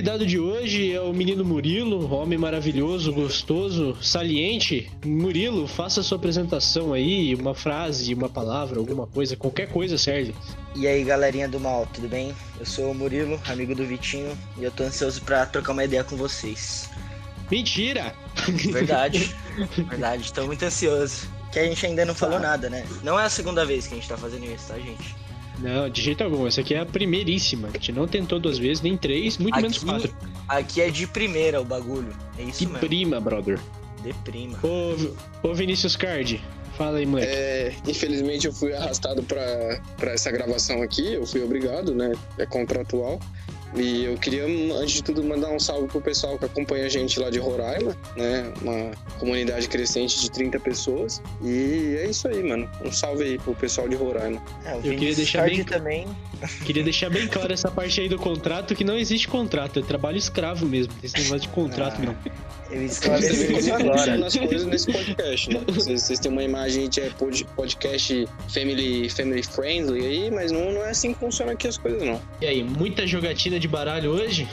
convidado de hoje é o menino Murilo, homem maravilhoso, gostoso, saliente. Murilo, faça sua apresentação aí, uma frase, uma palavra, alguma coisa, qualquer coisa serve. E aí, galerinha do mal, tudo bem? Eu sou o Murilo, amigo do Vitinho, e eu tô ansioso pra trocar uma ideia com vocês. Mentira! Verdade, verdade, tô muito ansioso. Que a gente ainda não falou Tá. nada, né? Não é a segunda vez que a gente tá fazendo isso, tá, gente? Não, de jeito algum. Essa aqui é a primeiríssima. A gente não tentou duas vezes, nem três, muito menos quatro. aqui é de primeira o bagulho. É isso Que mesmo. prima, brother. De prima. Ô, ô Vinícius Card, fala aí, moleque. É, infelizmente eu fui arrastado pra essa gravação aqui, eu fui obrigado, né? É contratual. E eu queria, antes de tudo, mandar um salve pro pessoal que acompanha a gente lá de Roraima, né? Uma comunidade crescente de 30 pessoas. E é isso aí, mano. Um salve aí pro pessoal de Roraima. É, o queria deixar bem- também. Queria deixar bem claro essa parte aí do contrato, que não existe contrato, é trabalho escravo mesmo. Tem esse negócio de contrato, Ah, não. Eu esclareci isso agora. as coisas nesse podcast, né? Vocês, vocês têm uma imagem de é, pod- podcast family, family friendly aí, mas não, não é assim que funciona aqui as coisas, não. E aí, muita jogatina de baralho hoje?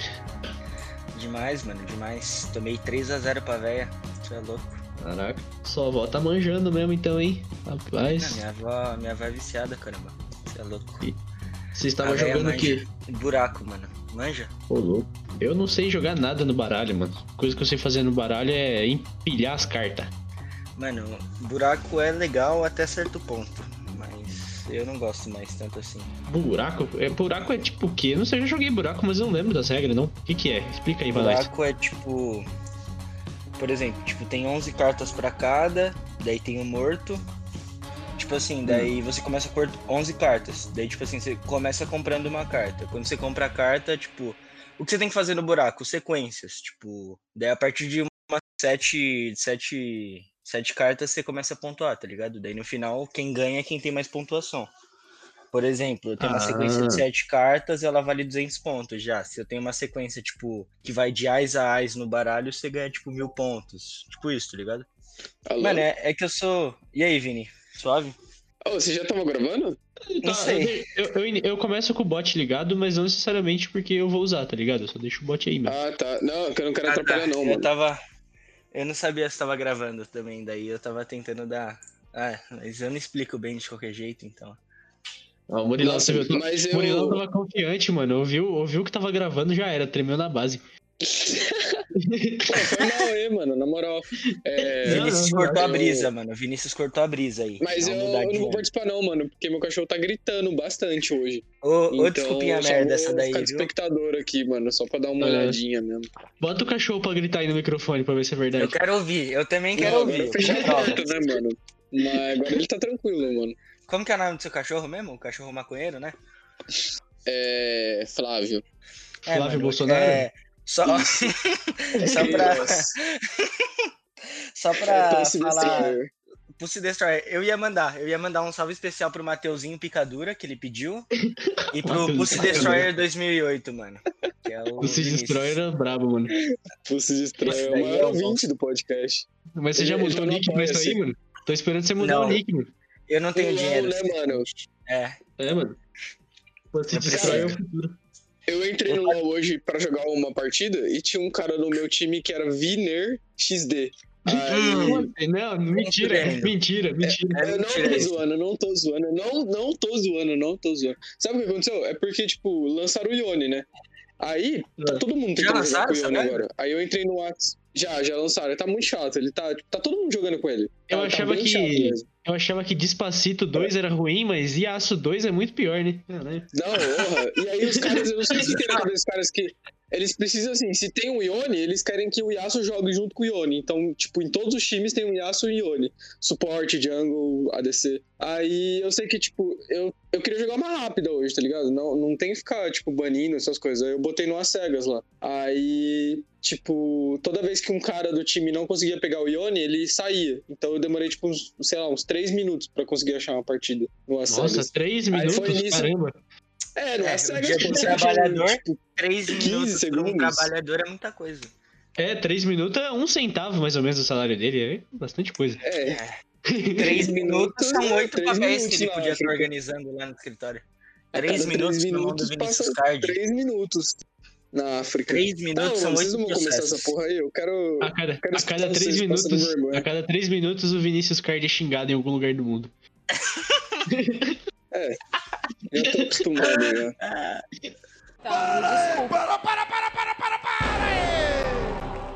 Demais, mano, demais. Tomei 3x0 pra véia. Você é louco. Caraca. Sua avó tá manjando mesmo então, hein? Rapaz, minha avó, minha avó é viciada, caramba. Você é louco. Você estava A jogando o quê? Buraco, mano. Manja? Ô, louco. Eu não sei jogar nada no baralho, mano. Coisa que eu sei fazer no baralho é empilhar as cartas. Mano, buraco é legal até certo ponto. Mas eu não gosto mais tanto assim. Buraco? É, buraco é tipo o quê? Eu não sei, eu já joguei buraco, mas eu não lembro das regras, não. O que que é? Explica aí nós. Buraco é tipo. Por exemplo, tipo, tem 11 cartas pra cada, daí tem o morto. Tipo assim, daí você começa com 11 cartas. Daí, tipo assim, você começa comprando uma carta. Quando você compra a carta, tipo, o que você tem que fazer no buraco? Sequências. Tipo, daí a partir de uma sete, sete, sete cartas você começa a pontuar, tá ligado? Daí no final, quem ganha é quem tem mais pontuação. Por exemplo, eu tenho uma Ah. sequência de sete cartas, ela vale 200 pontos já. Se eu tenho uma sequência, tipo, que vai de ais a ais no baralho, você ganha, tipo, mil pontos. Tipo isso, tá ligado? Alô? Mano, é, é que eu sou. E aí, Vini? Suave? Ô, você já tava gravando? Não sei. Eu, eu, eu- eu começo com o bot ligado, mas não necessariamente porque eu vou usar, tá ligado? Eu só deixo o bot aí mesmo. Ah, tá. Não, que eu não quero Ah, tá. atrapalhar, não, Eu mano. tava. Eu não sabia se tava gravando também, daí eu tava tentando dar. Ah, mas eu não explico bem de qualquer jeito, então. Ah, o Murilão, Nossa, você viu? mas O Murilão eu. tava confiante, mano. Ouviu, ouviu que tava gravando, já era, tremeu na base. Pô, mal aí, mano, na moral. É, Não, Vinícius não, cortou a eu- brisa, mano. Vinícius cortou a brisa aí. Mas eu, eu não vou participar, não, mano, porque meu cachorro tá gritando bastante hoje. Ô, ô, então, desculpinha eu só merda essa daí, ficar de viu? espectador aqui, mano, só pra dar uma É. olhadinha mesmo. Bota o cachorro pra gritar aí no microfone pra ver se é Eu verdade. quero ouvir, eu também quero Não, ouvir. eu né, mano? Mas agora ele tá tranquilo, mano. Como que é o nome do seu cachorro mesmo? O cachorro maconheiro, né? É. Flávio. Flávio Bolsonaro? É, só, só pra, só É, pra Pussy falar. Destroyer. Pussy Destroyer, eu ia mandar. Eu ia mandar um salve especial pro Mateuzinho Picadura, que ele pediu. E pro Pussy. Destroyer 2008, mano. Que é o Se Vinícius. Destroyer era brabo, mano. Pussy Destroyer é o maior é ouvinte do podcast. Mas você já mudou o nick pra isso aí, mano? Tô esperando você mudar Não. o nick, mano. Eu não tenho Não, dinheiro. né, mano? É. É, mano. Eu Destroyer é o futuro. Eu entrei no LoL hoje pra jogar uma partida e tinha um cara no meu time que era Viner XD. Aí, Não, mentira, fudendo. mentira, mentira. É eu não tô zoando, eu não tô zoando, não, não tô zoando, não tô zoando. Sabe o que aconteceu? É porque, tipo, lançaram o Ione, né? Aí, tá É. todo mundo tentando jogar com o merda? agora. Aí eu entrei no Whats. Já, já lançaram. Tá muito chato. Ele tá. Tipo, tá todo mundo jogando com ele. Eu Tá- tá achava bem que-. Eu achava que Despacito 2 era ruim, mas Yasuo 2 é muito pior, né? Caralho. Não, porra. E aí os caras, eu não sei se tem na cabeça dos caras que. Eles precisam, assim, se tem um Ione, eles querem que o Yasuo jogue junto com o Ione. Então, tipo, em todos os times tem um Yasuo e Ione. Suporte, jungle, ADC. Aí eu sei que, tipo, eu, eu queria jogar mais rápida hoje, tá ligado? Não, não tem que ficar, tipo, banindo essas coisas. Aí eu botei no cegas lá. Aí, tipo, toda vez que um cara do time não conseguia pegar o Ione, ele saía. Então eu demorei, tipo, uns, sei lá, uns três minutos pra conseguir achar uma partida no Nossa, Acegas. 3 Aí minutos? foi nisso- Caramba. É, no É, do você acha, trabalhador- tipo, 3 15 minutos pra um segundos. trabalhador é muita coisa. É, 3 minutos é um centavo mais ou menos do salário dele. É bastante coisa. É, É. 3 minutos são 8 Três papéis que minutos ele na podia estar organizando lá no escritório. Três cada minutos três no mundo do minutos Vinícius Card. três minutos na África. Três Não, minutos são vocês oito não vão começar essa porra aí. Eu quero. A cada, Quero a cada três vocês passando minutos, vergonha. a cada três minutos o Vinícius Card é xingado em algum lugar do mundo. Já tô acostumado já. Tá, me desculpa.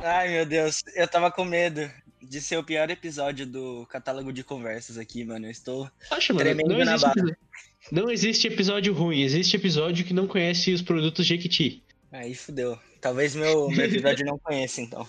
Ai, meu Deus, eu tava com medo de ser o pior episódio do catálogo de conversas aqui, mano. Eu estou. Acha, mano, Tremendo não na existe, barra. episódio, não existe episódio ruim, existe episódio que não conhece os produtos Jequiti. Aí fudeu. Talvez meu, meu episódio não conheça, então.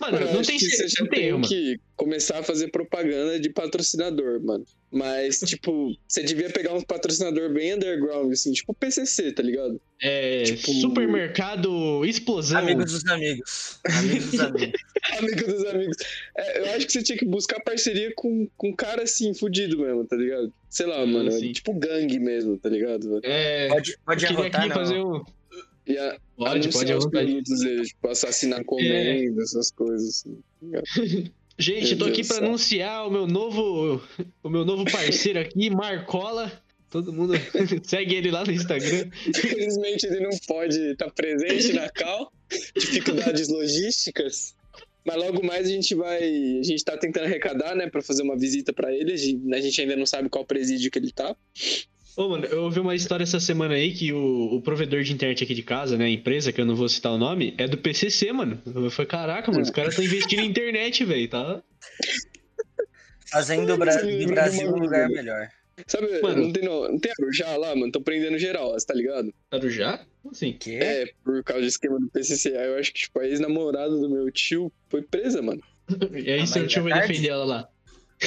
Mano, Eu não tem, que você já não tem que começar a fazer propaganda de patrocinador, mano. Mas, tipo, você devia pegar um patrocinador bem underground, assim, tipo PCC, tá ligado? É, tipo- supermercado explosão. Amigos dos amigos. Amigos dos amigos. Amigo dos amigos. É, eu acho que você tinha que buscar parceria com, com um cara assim, fudido mesmo, tá ligado? Sei lá, mano. sim. Tipo gangue mesmo, tá ligado? É, Pode, pode arrotar, aqui não. fazer um. E a, Pode, anunciar pode os deles, tipo, assassinar comenda, essas coisas. Assim. Gente, Meu tô aqui céu. anunciar o meu novo, o meu novo parceiro aqui, Marcola. Todo mundo segue ele lá no Instagram. Infelizmente ele não pode estar presente na Cal, dificuldades logísticas. Mas logo mais a gente vai. A gente tá tentando arrecadar, né, pra fazer uma visita pra ele. A a gente ainda não sabe qual presídio que ele tá. Ô, mano, eu ouvi uma história essa semana aí que o, o provedor de internet aqui de casa, né, a empresa, que eu não vou citar o nome, é do PCC, mano. Eu falei, caraca, mano, os caras estão investindo em internet, velho, tá? Fazendo o Bra- do Brasil um lugar melhor. Sabe, Mano. não tem, no, não tem Arujá lá, mano? Tô prendendo geral, você tá ligado? Arujá? Como assim? Que? É, por causa do esquema do PCC. Aí eu acho que, tipo, a ex-namorada do meu tio foi presa, mano. E aí Ah, seu tio é vai defender ela lá.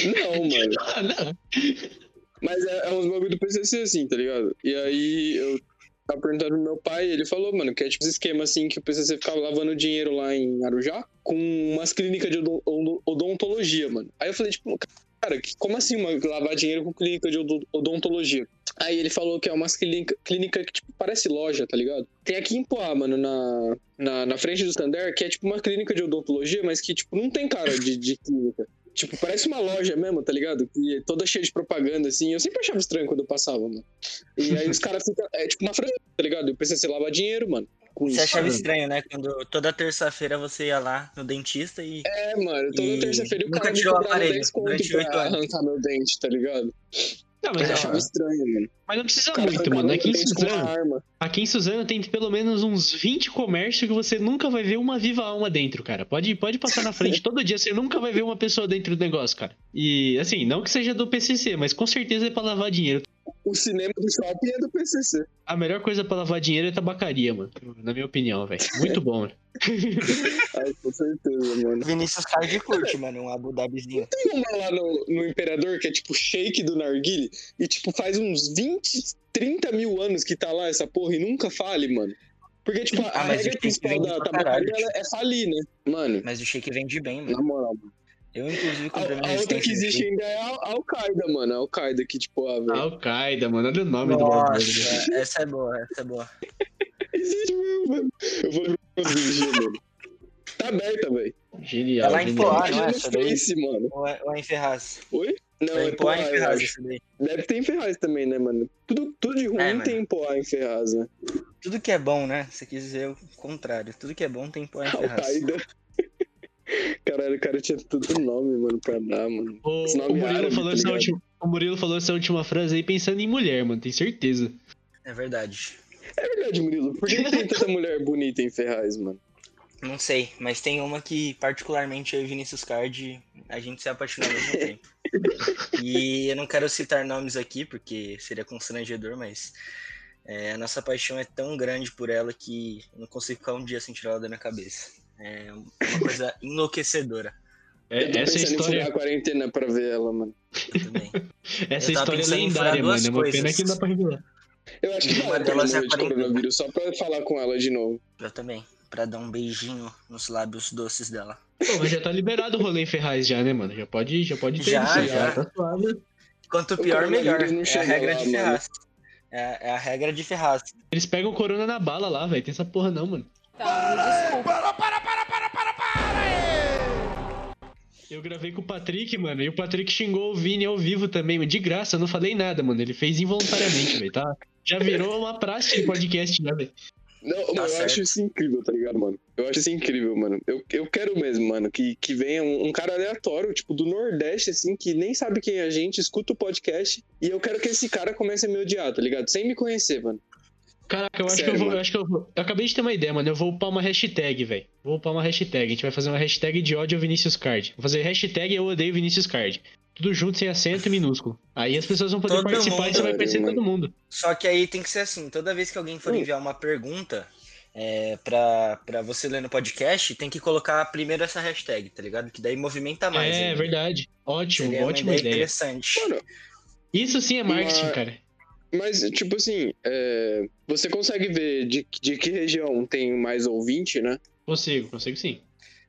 Não, mano. Ah, não. Mas é, é uns bagulho do PCC, assim, tá ligado? E aí eu tava perguntando pro meu pai, ele falou, mano, que é tipo esse esquema, assim, que o PCC ficava lavando dinheiro lá em Arujá com umas clínicas de odon- odon- odontologia, mano. Aí eu falei, tipo, cara, como assim uma, lavar dinheiro com clínica de odo- odontologia? Aí ele falou que é umas clínica, clínica que, tipo, parece loja, tá ligado? Tem aqui em Poá, mano, na, na, na frente do Standard, que é tipo uma clínica de odontologia, mas que, tipo, não tem cara de, de clínica. Tipo, parece uma loja mesmo, tá ligado? Que é toda cheia de propaganda, assim. Eu sempre achava estranho quando eu passava, mano. E aí os caras ficam. É tipo uma franquia, tá ligado? E o PCC lava dinheiro, mano. Você isso. achava mano. estranho, né? Quando toda terça-feira você ia lá no dentista e. É, mano. Toda E terça-feira o cara me tirou o cobrava aparelho 10 conto durante pra oito anos. arrancar meu dente, tá ligado? Não, Eu mas, É, achava ó, estranho, mano. mas não precisa cara muito, mano. Aqui em Suzano, aqui em Suzano tem pelo menos uns 20 comércios que você nunca vai ver uma viva alma dentro, cara. Pode, pode passar na frente todo dia, você nunca vai ver uma pessoa dentro do negócio, cara. E, assim, não que seja do PCC, mas com certeza é pra lavar dinheiro. O cinema do shopping é do PCC. A melhor coisa pra lavar dinheiro é tabacaria, mano. Na minha opinião, velho. Muito bom, mano. Ai, com certeza, mano. Vinícius Card curte, mano, um Abu Dhabizinho. Tem uma lá no, no Imperador que é tipo shake do narguile e tipo faz uns 20, 30 mil anos que tá lá essa porra e nunca fale, mano. Porque, tipo, a, Ah, a mas regra principal da tabacaria é falir, né? Mano, Mas o shake vende bem, mano. na moral. mano. Eu, inclusive, A, comprei meu a outra que de existe ainda é a a Al-Qaeda, mano. A Al-Qaeda que, tipo, velho. Al-Qaeda, mano. Olha o nome do bagulho. Nossa, essa é boa, essa é boa. Existe mesmo, mano. Eu vou dia, mano. Tá aberta, velho. Genial. É em genial. Poá, não é daí? Face, mano. Ou é, ou é em Ferraz? Oi? Não, É é em Poá em Ferraz, isso daí. Deve ter em Ferraz também, né, mano? Tudo, tudo de ruim É, tem em Poá em Ferraz, né? Tudo que é bom, né? Você quis dizer o contrário. Tudo que é bom tem Poá em Ferraz. Al-Qaeda. Caralho, o cara tinha tudo nome, mano, pra dar, mano. O, o é Murilo árabe, falou tá essa última, o Murilo falou essa última frase aí pensando em mulher, mano. Tem certeza. É verdade. É verdade, Murilo. Por que que tem tanta mulher bonita em Ferraz, mano? Não sei, mas tem uma que, particularmente, eu e Vinícius Card, a gente se apaixonou ao mesmo tempo. E eu não quero citar nomes aqui, porque seria constrangedor, mas é, a nossa paixão é tão grande por ela que eu não consigo ficar um dia sem tirar ela da minha cabeça. É uma coisa enlouquecedora É, Eu essa história, a quarentena pra ver ela, mano. eu também. essa eu história é lendária, mano. É uma pena coisas. que não dá pra revelar. Eu acho que Uma pena delas é de coronavírus, só pra falar com ela de novo. Eu também, pra dar um beijinho nos lábios doces dela. Pô, mas já tá liberado o rolê em Ferraz já, né, mano? Já pode, já pode ter Já, isso, já. Tá suave. Quanto pior, melhor. É a regra lá, de. Ferraz. É, é a regra de Ferraz. Eles pegam corona na bala lá, velho. Tem essa porra não, mano. Tá, me desculpa. Eu gravei com o Patrick, mano, e o Patrick xingou o Vini ao vivo também, mas de graça, eu não falei nada, mano. Ele fez involuntariamente, velho, tá? Já virou uma praxe de podcast, né, velho? Não, Tá mano, eu acho isso incrível, tá ligado, mano? Eu acho isso incrível, mano. Eu, eu quero mesmo, mano, que, que venha um, um cara aleatório, tipo, do Nordeste, assim, que nem sabe quem é a gente, escuta o podcast, e eu quero que esse cara comece a me odiar, tá ligado? Sem me conhecer, mano. Caraca, eu acho Sério, que eu vou. Eu acho que eu vou. Eu acabei de ter uma ideia, mano. Eu vou upar uma hashtag, velho. Vou upar uma hashtag. A gente vai fazer uma hashtag de ódio ao Vinícius Card. Vou fazer hashtag eu odeio Vinícius Card. Tudo junto, sem acento e minúsculo. Aí as pessoas vão poder Todo participar e você vai mundo, conhecer todo mundo. Só que aí tem que ser assim, toda vez que alguém for Hum. enviar uma pergunta é, pra, pra você ler no podcast, tem que colocar primeiro essa hashtag, tá ligado? Que daí movimenta mais. é, ainda. verdade. Ótimo, Seria uma ótima ideia ideia. interessante. Mano, Isso sim é marketing, Mas- cara. Mas, tipo assim, é, você consegue ver de, de que região tem mais ouvinte, né? Consigo, consigo sim.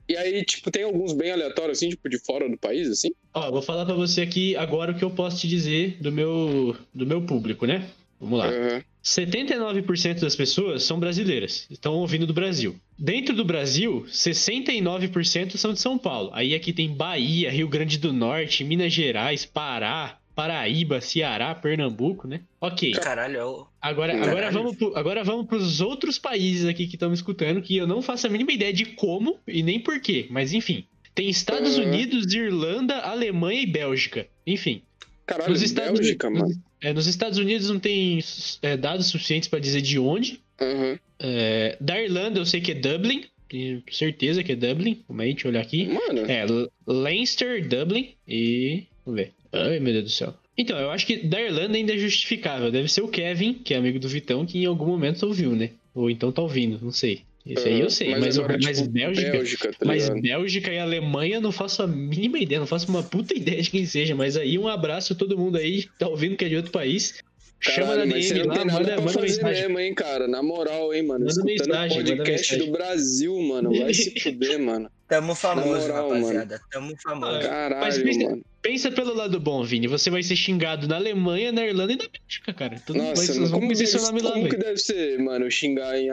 E aí, tipo, tem alguns bem aleatórios, assim, tipo, de fora do país, assim? Ó, vou falar pra você aqui agora o que eu posso te dizer do meu, do meu público, né? Vamos lá. Aham. 79% das pessoas são brasileiras, estão ouvindo do Brasil. Dentro do Brasil, 69% são de São Paulo. Aí aqui tem Bahia, Rio Grande do Norte, Minas Gerais, Pará, Paraíba, Ceará, Pernambuco, né? Ok. Caralho, é o- Agora, Caralho. agora vamos pro, agora vamos pros outros países aqui que estão me escutando, que eu não faço a mínima ideia de como e nem porquê, mas enfim. Tem Estados Uhum. Unidos, Irlanda, Alemanha e Bélgica. Enfim. Caralho, Nos Estados, Bélgica, Unidos, mano. é, nos Estados Unidos não tem é, dados suficientes pra dizer de onde. Aham. É, da Irlanda eu sei que é Dublin. Tenho certeza que é Dublin. Como é? Deixa eu olhar aqui. Mano, É, Leinster, Dublin e. Vamos ver. Ai, meu Deus do céu. Então, eu acho que da Irlanda ainda é justificável. Deve ser o Kevin, que é amigo do Vitão, que em algum momento ouviu, né? Ou então tá ouvindo, não sei. Isso aí eu sei. Mas, agora, mas tipo, Bélgica. Bélgica, tá Mas? Bélgica e Alemanha não faço a mínima ideia, não faço uma puta ideia de quem seja. Mas aí um abraço a todo mundo aí que tá ouvindo que é de outro país. Chama na mas DM não lá, tem nada manda, manda fazer mensagem. mesmo, hein, cara? Na moral, hein, mano. Manda Escutando mensagem, manda podcast mensagem. do Brasil, mano. Vai se fuder, mano. Tamo famoso, moral, rapaziada. Tamo famoso. Mas Caralho, pensa- mano. Pensa pelo lado bom, Vini. Você vai ser xingado na Alemanha, na Irlanda e na Bélgica, cara. Todo vai, Nossa, mano, como, deve, nome lá, como que deve ser, mano, xingar em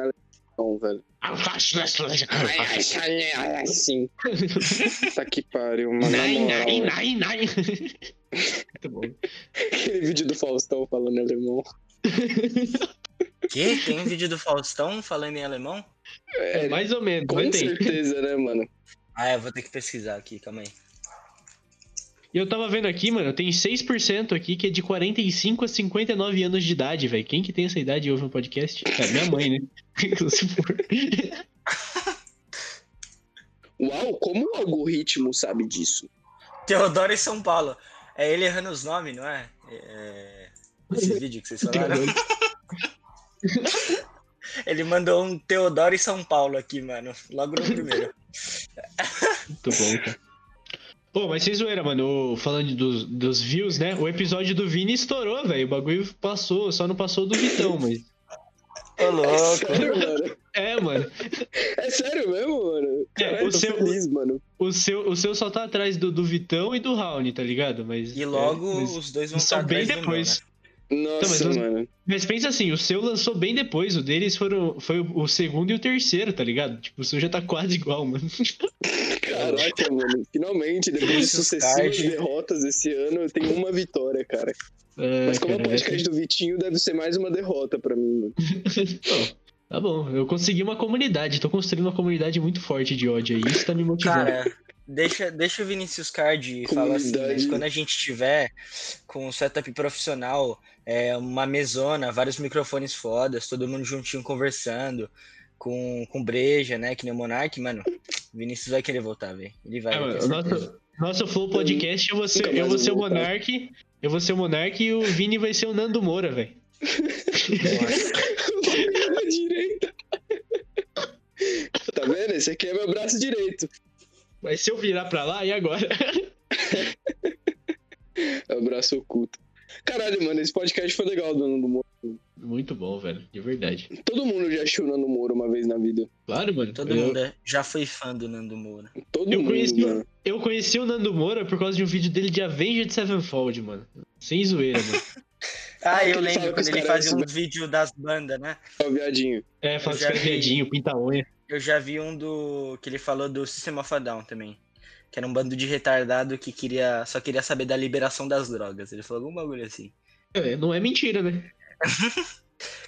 alemão, velho? Assim. Tá que pariu, mano. Na Nai, nai, nai, nai. Muito bom. Aquele vídeo do Faustão falando alemão. Que? Tem um vídeo do Faustão falando em alemão? É, mais ou menos, Com tem. certeza, né, mano? Ah, eu vou ter que pesquisar aqui, calma aí. E eu tava vendo aqui, mano, tem 6% aqui que é de 45 a 59 anos de idade, velho. Quem que tem essa idade e ouve um podcast? É minha mãe, né? Se for. Uau, como o algoritmo sabe disso? Teodoro e São Paulo. É ele errando os nomes, não é? É... Esse vídeo que vocês falaram. Ele mandou um Teodoro e São Paulo aqui, mano. Logo no primeiro. Muito bom, cara. Pô, mas sem zoeira, mano. o- Falando dos, dos views, né? O episódio do Vini estourou, velho. O bagulho passou, só não passou do Vitão, mas. Ô, É louco. sério, mano? É, mano. É sério mesmo, mano? Caralho, o tô seu- feliz, mano. O seu, o seu só tá atrás do, do Vitão e do Raoni, tá ligado? Mas. E logo é, mas, os dois vão são estar bem atrás do meu, depois. né? Nossa, mas os- mano. Mas pensa assim, o seu lançou bem depois, o deles foram, foi o, o segundo e o terceiro, tá ligado? Tipo, o seu já tá quase igual, mano. Caraca, mano. Finalmente, depois de Vinícius sucessivas derrotas esse ano, eu tenho uma vitória, cara. É, Mas como é o cara, podcast do Vitinho, deve ser mais uma derrota pra mim, mano. Tá bom, eu consegui uma comunidade, tô construindo uma comunidade muito forte de ódio aí, isso tá me motivando. Cara, deixa, deixa o Vinicius Card falar assim, mas Comunidade. quando a gente tiver com um setup profissional, é, uma mesona, vários microfones fodas, todo mundo juntinho conversando, com, com breja, né? Que nem o Monark, mano, o Vinicius vai querer voltar, velho. Ele vai. É, mano, nosso, nosso Flow Podcast, eu vou ser, eu vou ser o. Monark, eu vou ser o Monark e o Vini vai ser o Nando Moura, velho. Direita. Tá vendo? Esse aqui é meu braço direito. Mas se eu virar pra lá, e agora? É o braço oculto. Caralho, mano, esse podcast foi legal do Nando Moro. Muito bom, velho, de verdade. Todo mundo já achou o Nando Moro uma vez na vida. Claro, mano. Todo eu, mundo é- já foi fã do Nando Moura. Todo Eu mundo, conheci, mano. eu conheci o Nando Moura por causa de um vídeo dele de Avenged Sevenfold, mano. Sem zoeira, mano. Ah, eu lembro que quando ele fazia uns vídeos das bandas, né? Ó, o viadinho. É, caras vi. viadinho, pinta a unha. Eu já vi um do. que ele falou do System of a Down também. que era um bando de retardado que queria, só queria saber da liberação das drogas. Ele falou algum bagulho assim. É, não é mentira, né?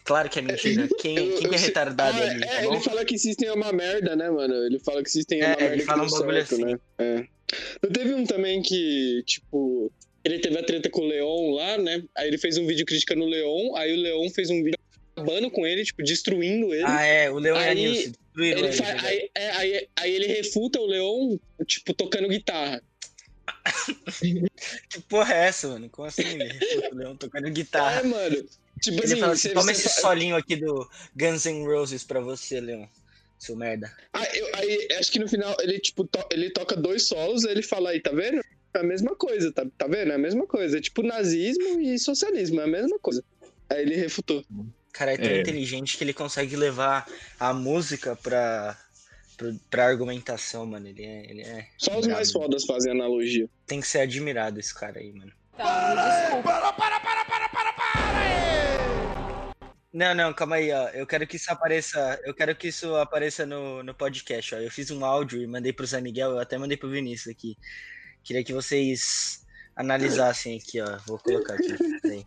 Claro que é mentira. Quem, Eu- quem eu que é retardado Ah, ali, tá é, ele fala que System é uma merda, né, mano? Ele fala que System é, É, uma ele merda que fala um bagulho certo, assim. né? É. Não teve um também que, tipo, ele teve a treta com o Leon lá, né? Aí ele fez um vídeo criticando o Leon, aí o Leon fez um vídeo acabando com ele, tipo, destruindo ele. Ah, é, o Leon a Aí, Nilce destruíram ele ele, aí, é, aí, aí ele refuta o Leon, tipo, tocando guitarra. Que porra é essa, mano? Como assim? Ele refuta o Leon tocando É, guitarra. mano. Tipo Ele assim, fala assim, toma esse fa- solinho aqui do Guns N' Roses pra você, Leon. Seu merda. Aí, eu- aí, acho que no final ele, tipo, to- ele toca dois solos, ele fala aí, tá vendo? É a mesma coisa, tá, tá vendo? É a mesma coisa. É tipo nazismo e socialismo, é a mesma coisa. Aí ele refutou. O cara é tão É. inteligente que ele consegue levar a música pra, pra, pra argumentação, mano. Ele é, ele é. Só os mais fodas fazem analogia. Tem que ser admirado esse cara aí, mano. Tá, me desculpa. Não, não, calma aí, ó. Eu quero que isso apareça. Eu quero que isso apareça no, no podcast, ó. Eu fiz um áudio e mandei pro Zé Miguel, eu até mandei pro Vinícius aqui. Queria que vocês analisassem aqui, ó. Vou colocar aqui. Peraí.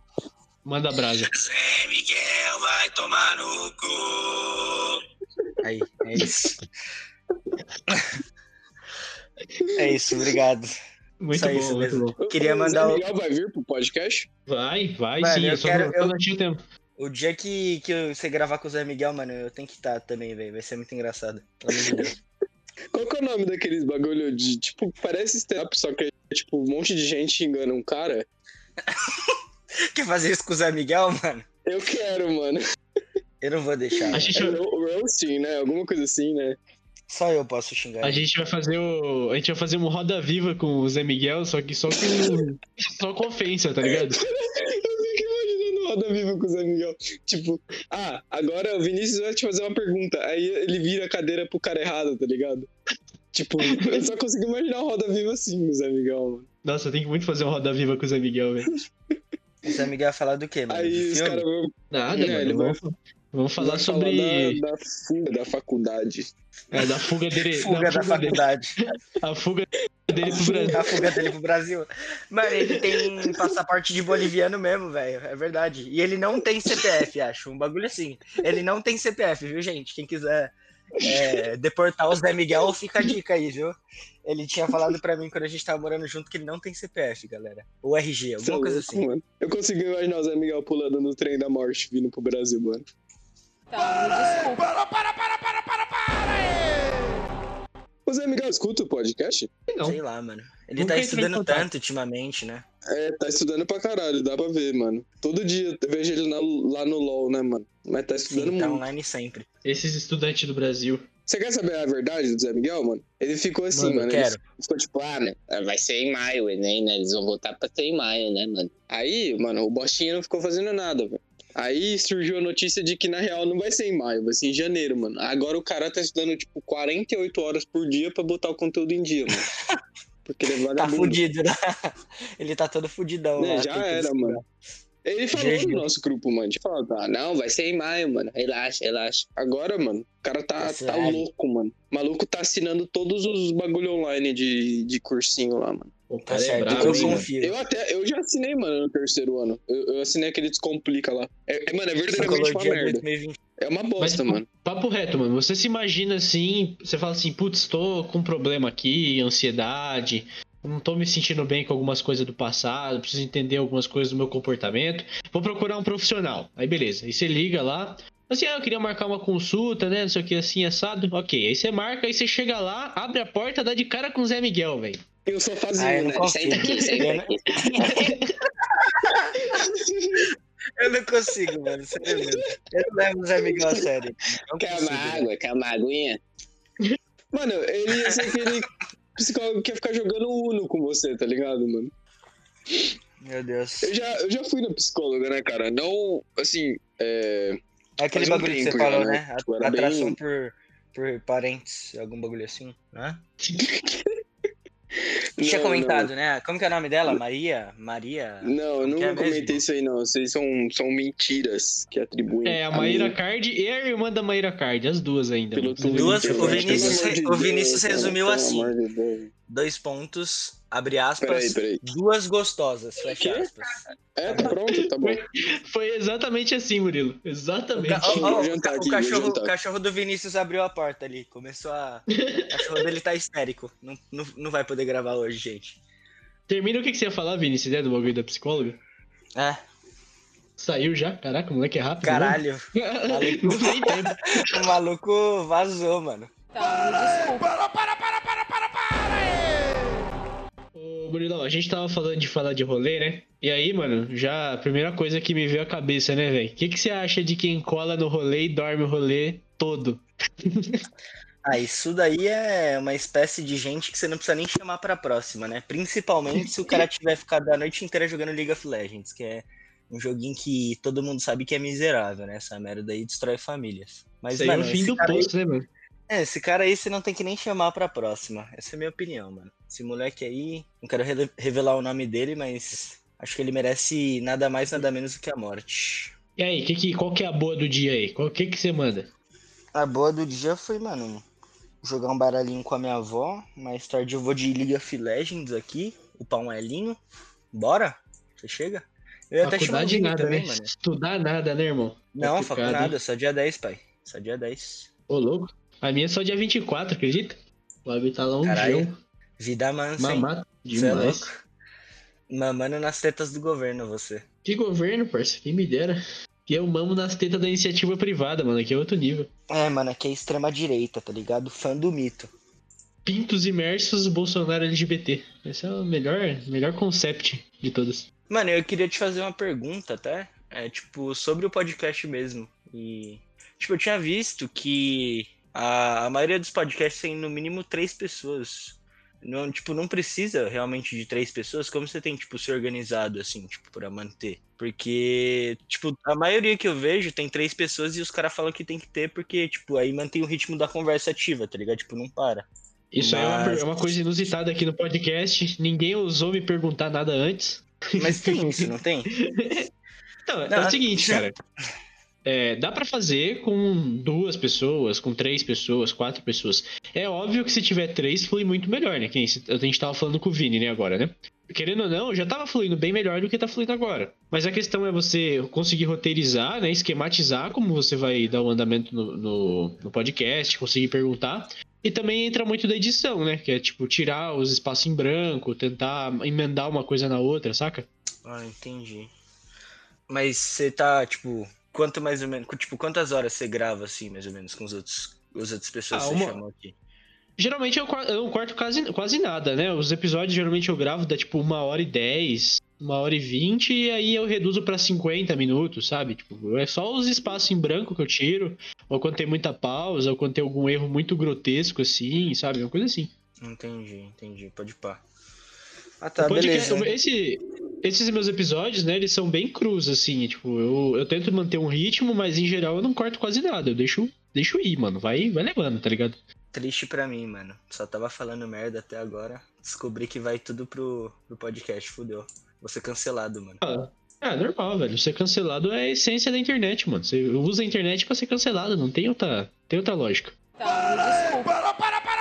Manda brasa. Zé Miguel vai tomar no cu. Aí, é isso. É isso, obrigado. Muito Só bom, isso muito mesmo. bom. Queria O mandar Zé o- Miguel vai vir pro podcast? Vai, vai Mano, sim. eu Eu só quero- não, eu não tinha tempo. O dia que, que você gravar com o Zé Miguel, mano, eu tenho que estar também, velho. Vai ser muito engraçado. Pelo amor de Deus. Qual que é o nome daqueles bagulho de, tipo, parece stand-up, só que é, tipo, um monte de gente xingando um cara? Quer fazer isso com o Zé Miguel, mano? Eu quero, mano. Eu não vou deixar. A gente, É ro- roasting, né? Alguma coisa assim, né? Só eu posso xingar. a gente vai fazer o. A gente vai fazer um Roda Viva com o Zé Miguel, só que só com. só com ofensa, tá ligado? Roda viva com o Zé Miguel. Tipo, ah, agora o Vinícius vai te fazer uma pergunta. Aí ele vira a cadeira pro cara errado, tá ligado? Tipo, eu só consigo imaginar uma roda viva assim no Zé Miguel, mano. Nossa, eu tenho que muito fazer um Roda Viva com o Zé Miguel, velho. O Zé Miguel vai falar do quê, mano? Aí os caras vão Nada, É, mano. ele vai- Vamos, vamos falar vai sobre. da, da fuga da faculdade. é, da fuga dele. Fuga da dele- faculdade. a fuga dele pro Brasil. A fuga dele pro Brasil. Mano, ele tem passaporte de boliviano mesmo, velho. É verdade. E ele não tem CPF, acho. Um bagulho assim. Ele não tem CPF, viu, gente? Quem quiser é, deportar o Zé Miguel, fica a dica aí, viu? Ele tinha falado pra mim quando a gente tava morando junto que ele não tem CPF, galera. Ou RG, alguma coisa louco, assim. mano. Eu consigo imaginar o Zé Miguel pulando no trem da morte vindo pro Brasil, mano. Tá, me desculpa. O Zé Miguel escuta o podcast? Não. Sei lá, mano. Ele Nunca tá estudando tanto ultimamente, né? É, tá estudando pra caralho, dá pra ver, mano. Todo dia eu vejo ele na- lá no LOL, né, mano? Mas tá estudando Sim, tá muito. online sempre. Esses estudantes do Brasil. Você quer saber a verdade do Zé Miguel, mano? Ele ficou assim, Mano, mano. quero. Ele ficou tipo, ah, né? Vai ser em maio o Enem, né? Eles vão voltar pra ser em maio, né, mano? Aí, mano, o Bostinha não ficou fazendo nada, velho. Aí surgiu a notícia de que, na real, não vai ser em maio, vai ser em janeiro, mano. Agora o cara tá estudando, tipo, 48 horas por dia pra botar o conteúdo em dia, mano. Porque ele é Tá vagabundo. fudido, né? Ele tá todo fudidão Né, lá. já que era, estudar. mano. Ele falou GG. no nosso grupo, mano. De falar, tá, não, vai ser em maio, mano. Relaxa, relaxa. Agora, mano, o cara tá, Tá tá louco, mano. O maluco tá assinando todos os bagulho online de, de cursinho lá, mano. Tá é certo, brabo, eu confio. Eu até, eu já assinei, mano, no terceiro ano. Eu, eu assinei aquele Descomplica lá. É, é, mano, é verdadeiramente uma merda. 2020. É uma bosta, Mas, mano. Papo reto, mano. Você se imagina assim, você fala assim, putz, tô com um problema aqui, ansiedade, não tô me sentindo bem com algumas coisas do passado, preciso entender algumas coisas do meu comportamento. Vou procurar um profissional. Aí beleza. Aí você liga lá. Assim, ah, eu queria marcar uma consulta, né? Não sei o que, assim, assado. Ok. Aí você marca, aí você chega lá, abre a porta, dá de cara com o Zé Miguel, velho. Eu sou sozinho, Ah, eu né? Senta aqui, senta aqui. Eu não consigo, mano. Sério mesmo. Eu não levo o Zé Miguel a sério. Quer uma água? Quer uma aguinha? Mano, ele ia ser aquele psicólogo que ia ficar jogando Uno com você, tá ligado, mano? Meu Deus. Eu já, eu já fui na psicóloga, né, cara? Não, assim, é... É aquele faz um bagulho que você falou, né? né? Tipo, A- era bem- Atração por, por parentes, algum bagulho assim, né? Tinha Não, comentado, né? Como que é o nome dela? Maria? Maria? Não, eu que é não mesmo? comentei isso aí, não. Isso aí são, são mentiras que atribuem. É, a. Maíra Card e a irmã da Maíra Card, as duas ainda. Duas, o Vinícius- de o Vinícius resumiu assim. Dois pontos, abre aspas, Peraí, peraí. duas gostosas, fecha aspas. É, tá pronto, tá bom. Foi exatamente assim, Murilo. O, Exatamente. ca- ó, ó, Vou o ca- o aqui, vou cachorro, o cachorro do Vinícius abriu a porta ali. Começou a. O cachorro dele tá histérico. Não, não, não vai poder gravar hoje, gente. Termina o que que você ia falar, Vinícius, né, do bagulho da psicóloga? É, Saiu já? Caraca, o moleque é rápido. caralho. né? Não tem tempo. O maluco vazou, mano. Então, me desculpa. Ô, Murilo, a gente tava falando de falar de rolê, né? E aí, mano, já a primeira coisa que me veio à cabeça, né, velho? O que, que você acha de quem cola no rolê e dorme o rolê todo? Ah, isso daí é uma espécie de gente que você não precisa nem chamar pra próxima, né? Principalmente se o cara tiver ficado a noite inteira jogando League of Legends, que é um joguinho que todo mundo sabe que é miserável, né? Essa merda aí destrói famílias. Mas, Isso aí é mano, o fim do cara posto, né, mano? É, esse cara aí você não tem que nem chamar pra próxima. Essa é a minha opinião, mano. Esse moleque aí, não quero revelar o nome dele, mas acho que ele merece nada mais, nada menos do que a morte. E aí, que que, qual que é a boa do dia aí? O que, que você manda? A boa do dia foi, mano, jogar um baralhinho com a minha avó. Mais tarde eu vou de League of Legends aqui, upar um elinho. Bora? Você chega? Eu ia até chamar Faculdade nada, também, né? mano. Estudar nada, né, irmão? Não, Complicado, nada, só dia 10, pai. Só dia 10. Ô, louco. A minha é só dia 24, acredita? O Abi tá lá um Caralho, dia. Vida mansa, Cê é demais. louco. Mamando nas tetas do governo, você. que governo, parça? Quem me dera. Que eu mamo nas tetas da iniciativa privada, mano. Aqui é outro nível. É, mano, aqui é extrema direita, tá ligado? Fã do mito. Pintos imersos, Bolsonaro LGBT. Esse é o melhor, melhor concept de todos. Mano, eu queria te fazer uma pergunta até. É, tipo, sobre o podcast mesmo. E. Tipo, eu tinha visto que a, a maioria dos podcasts tem no mínimo três pessoas. Não, tipo, não precisa realmente de três pessoas, como você tem, tipo, se organizado, assim, tipo, pra manter. Porque, tipo, a maioria que eu vejo tem três pessoas e os caras falam que tem que ter, porque, tipo, aí mantém o ritmo da conversa ativa, tá ligado? Tipo, não para. Isso aí é uma, Mas- é uma coisa inusitada aqui no podcast. Ninguém ousou me perguntar nada antes. Mas tem isso, não tem? Então, é Não, o seguinte, cara. É, dá pra fazer com duas pessoas, com três pessoas, quatro pessoas. É óbvio que se tiver três, flui muito melhor, né? A gente tava falando com o Vini, né, agora, né? Querendo ou não, já tava fluindo bem melhor do que tá fluindo agora. Mas a questão é você conseguir roteirizar, né? Esquematizar como você vai dar o andamento no, no, no podcast, conseguir perguntar. E também entra muito da edição, né? Que é tipo tirar os espaços em branco, tentar emendar uma coisa na outra, saca? Ah, entendi. Mas você tá, tipo, quanto mais ou menos, tipo, quantas horas você grava assim, mais ou menos, com os outros, as outras pessoas Ah, que uma- você chamou aqui? Geralmente eu, eu corto quase, quase nada, né? Os episódios geralmente eu gravo da tipo uma hora e dez, uma hora e vinte, e aí eu reduzo pra 50 minutos, sabe? Tipo, é só os espaços em branco que eu tiro, ou quando tem muita pausa, ou quando tem algum erro muito grotesco, assim, sabe? Uma coisa assim. Entendi, entendi, pode pá. Ah tá, podcast- beleza. esse, esses meus episódios, né, eles são bem crus, assim, tipo, eu, eu tento manter um ritmo, mas em geral eu não corto quase nada, eu deixo, deixo ir, mano, vai, vai levando, tá ligado? Triste pra mim, mano. Só tava falando merda até agora. Descobri que vai tudo pro, pro podcast, fudeu. Vou ser cancelado, mano. Ah, é normal, velho. Ser cancelado é a essência da internet, mano. Você usa a internet pra ser cancelado, não tem outra, tem outra lógica. Então, me desculpa. Ô, ô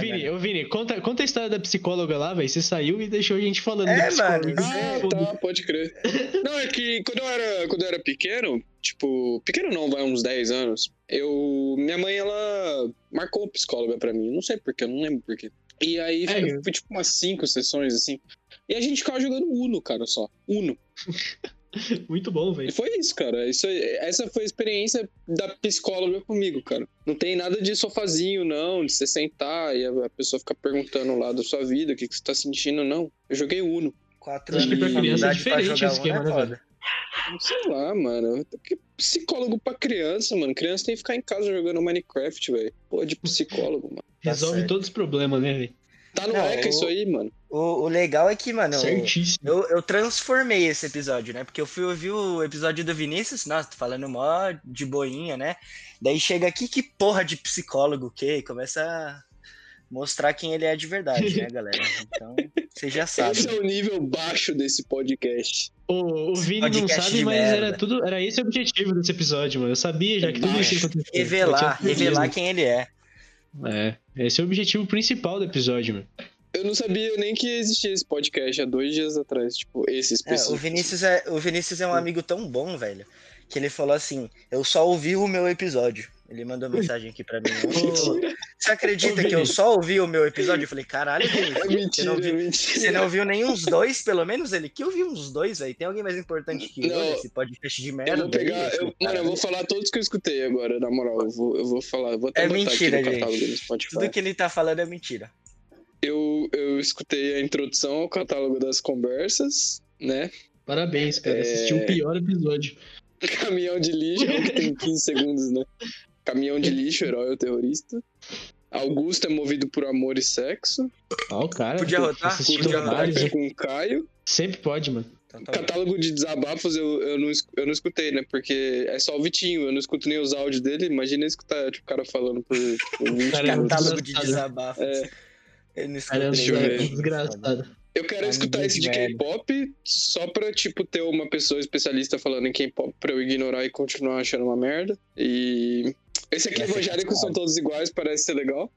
Vini, velho. ô Vini, conta, conta a história da psicóloga lá, velho. Você saiu e deixou a gente falando É, mano, é- Ah, tá, pode crer. Não, é que quando eu era, quando eu era pequeno, tipo, pequeno não, vai uns 10 anos, eu. Minha mãe, ela marcou psicóloga pra mim. Não sei porquê, eu não lembro porquê. E aí É, foi, foi tipo umas 5 sessões, assim. E a gente ficava jogando Uno, cara, só. Uno. Muito bom, E velho. foi isso, cara. Isso, essa foi a experiência da psicóloga comigo, cara. Não tem nada de sofazinho, não, de você sentar e a a pessoa ficar perguntando lá da sua vida, o que, que você tá sentindo, não. Eu joguei Uno. Quatro Acho anos que de pra criança é diferente jogar esse esquema, é né, foda. Sei lá, mano. Que psicólogo pra criança, mano. Criança tem que ficar em casa jogando Minecraft, velho. Pô, de psicólogo, mano. Resolve certo. todos os problemas, né, velho? Tá no ECA isso aí, mano. O, o legal é que, mano, eu, Certíssimo. eu, eu transformei esse episódio, né? Porque eu fui ouvir o episódio do Vinícius, nossa, tô falando mó de boinha, né? Daí chega aqui, que porra de psicólogo, o quê? Começa a mostrar quem ele é de verdade, né, galera? Então, vocês já Esse é o nível baixo desse podcast. O, o Vini não sabe, mas merda. era tudo. Era esse o objetivo desse episódio, mano. Eu sabia já que tudo isso ia Revelar, revelar quem ele é. É, esse é o objetivo principal do episódio, mano. Eu não sabia nem que existia esse podcast há dois dias atrás, tipo, esse É, específico. o, Vinícius é, o Vinícius é um amigo tão bom, velho, que ele falou assim: Eu só ouvi o meu episódio. Ele mandou mensagem aqui pra mim. ontem. Você acredita Ô, que eu só ouvi o meu episódio? Eu falei: Caralho, Vinícius. É Você mentira, não, é viu, mentira. você não viu nenhum uns dois, pelo menos? Ele que eu vi uns dois, velho. Tem alguém mais importante que eu Não. nesse podcast de merda? Eu vou pegar. aí? eu- falei, mano, eu vou falar todos que eu escutei agora, na moral. Eu vou, eu vou falar. eu Vou até É mentira, aqui no gente. catálogo do Spotify. Tudo que ele tá falando é mentira. Eu, eu escutei a introdução ao catálogo das conversas, né? Parabéns, cara. É. Assistiu o pior episódio. Caminhão de lixo, que tem 15 segundos, né? Caminhão de lixo, herói ou terrorista. Augusto é movido por amor e sexo. Ó, o cara. Podia rotar? assistiu Podia rotar. Com o Caio. Sempre pode, mano. Então tá. Catálogo de desabafos eu, eu, não, eu não escutei, né? Porque é só o Vitinho, eu não escuto nem os áudios dele. Imagina escutar tipo, o cara falando por tipo, 20 Cara, é. Catálogo de desgraçado. desabafo. É. Eu não Caramba, escutei. ver. é desgraçado. Eu quero escutar esse de. K-pop só pra, tipo, ter uma pessoa especialista falando em K-pop pra eu ignorar e continuar achando uma merda. E. Esse aqui, é evangélicos são todos iguais, parece ser legal.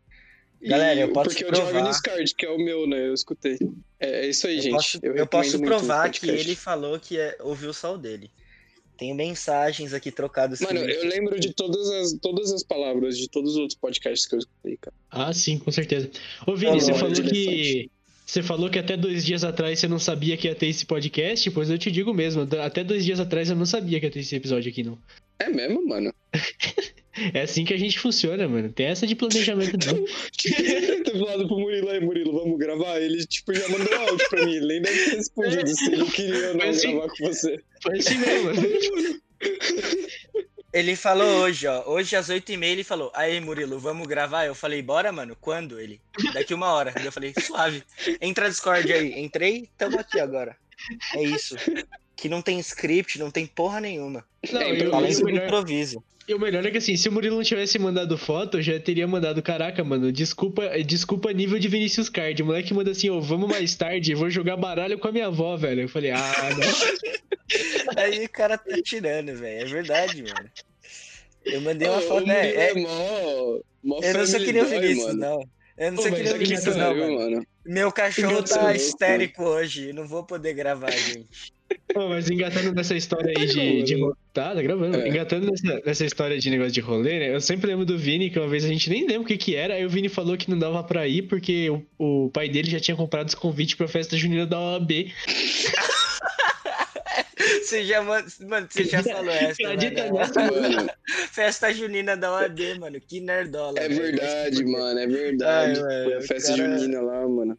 E- Galera, eu posso Porque o provar. Jovem Card, que é o meu, né? Eu escutei. É, é isso aí, Eu gente. posso, eu recomendo posso muito o provar que ele falou que é, ouviu só o dele. Tenho mensagens aqui trocadas. Mano, eu lembro de todas as, todas as palavras de todos os outros podcasts que eu escutei, cara. Ah, sim, com certeza. Ô, Vini, você falou de que. Você falou que até dois dias atrás você não sabia que ia ter esse podcast, pois eu te digo mesmo, até dois dias atrás eu não sabia que ia ter esse episódio aqui, não. É mesmo, mano? É assim que a gente funciona, mano. Tem essa de planejamento, não. ter falado pro Murilo aí, Murilo, vamos gravar? Ele, tipo, já mandou áudio pra mim. Ele nem deve ter respondido se ele queria ou não Mas gravar com você. Foi assim mesmo, mano. Ele falou hoje, ó. Hoje às 8h30 ele falou: Aí, Murilo, vamos gravar? Eu falei: Bora, mano. Quando? Ele? Daqui uma hora. Eu falei: Suave. Entra no Discord aí. Entrei, tamo aqui agora. É isso. Que não tem script, não tem porra nenhuma. Não, É, eu, eu, melhor, improviso. E o melhor é que assim, se o Murilo não tivesse mandado foto, eu já teria mandado, caraca, mano, desculpa, desculpa nível de Vinicius Card. O moleque manda assim, ô, vamos mais tarde, vou jogar baralho com a minha avó, velho. Eu falei, ah, não. Aí o cara tá tirando, velho. É verdade, mano. Eu mandei uma foto, né? Murilo É- é mó, mó eu não sou family que nem o Vinícius, mano. não. Eu não Pô, sou que nem o isso aqui Vinícius, não, mano. mano. Meu cachorro é tá louco, histérico hoje. Não vou poder gravar, gente. Pô, mas engatando nessa história aí Tá de, de gravando. ro- Tá, tá gravando. É. Engatando nessa, nessa história de negócio de rolê, né? Eu sempre lembro do Vini, que uma vez a gente nem lembra o que que era, aí o Vini falou que não dava pra ir porque o, o pai dele já tinha comprado os convites pra festa junina da OAB. Você já, mano, você já falou essa, Acredita mano. Festa junina da OAB, mano. Que nerdola. é verdade, mano, é verdade. Ai, Foi a festa cara- junina lá, mano.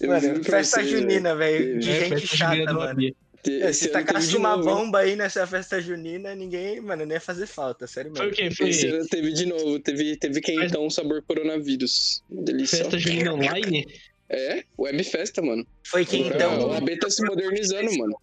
Eu Mano, festa você, junina, velho. De É, gente chata, mano. É, esse Se tacasse uma novo, hein? bomba aí nessa festa junina, ninguém, mano, nem ia fazer falta, sério Foi o mesmo. quê? Foi Esse ano teve de novo, teve, teve quentão sabor coronavírus. Delícia. festa junina online? É, web festa, mano. Foi quem então? A AB tá se modernizando, mano.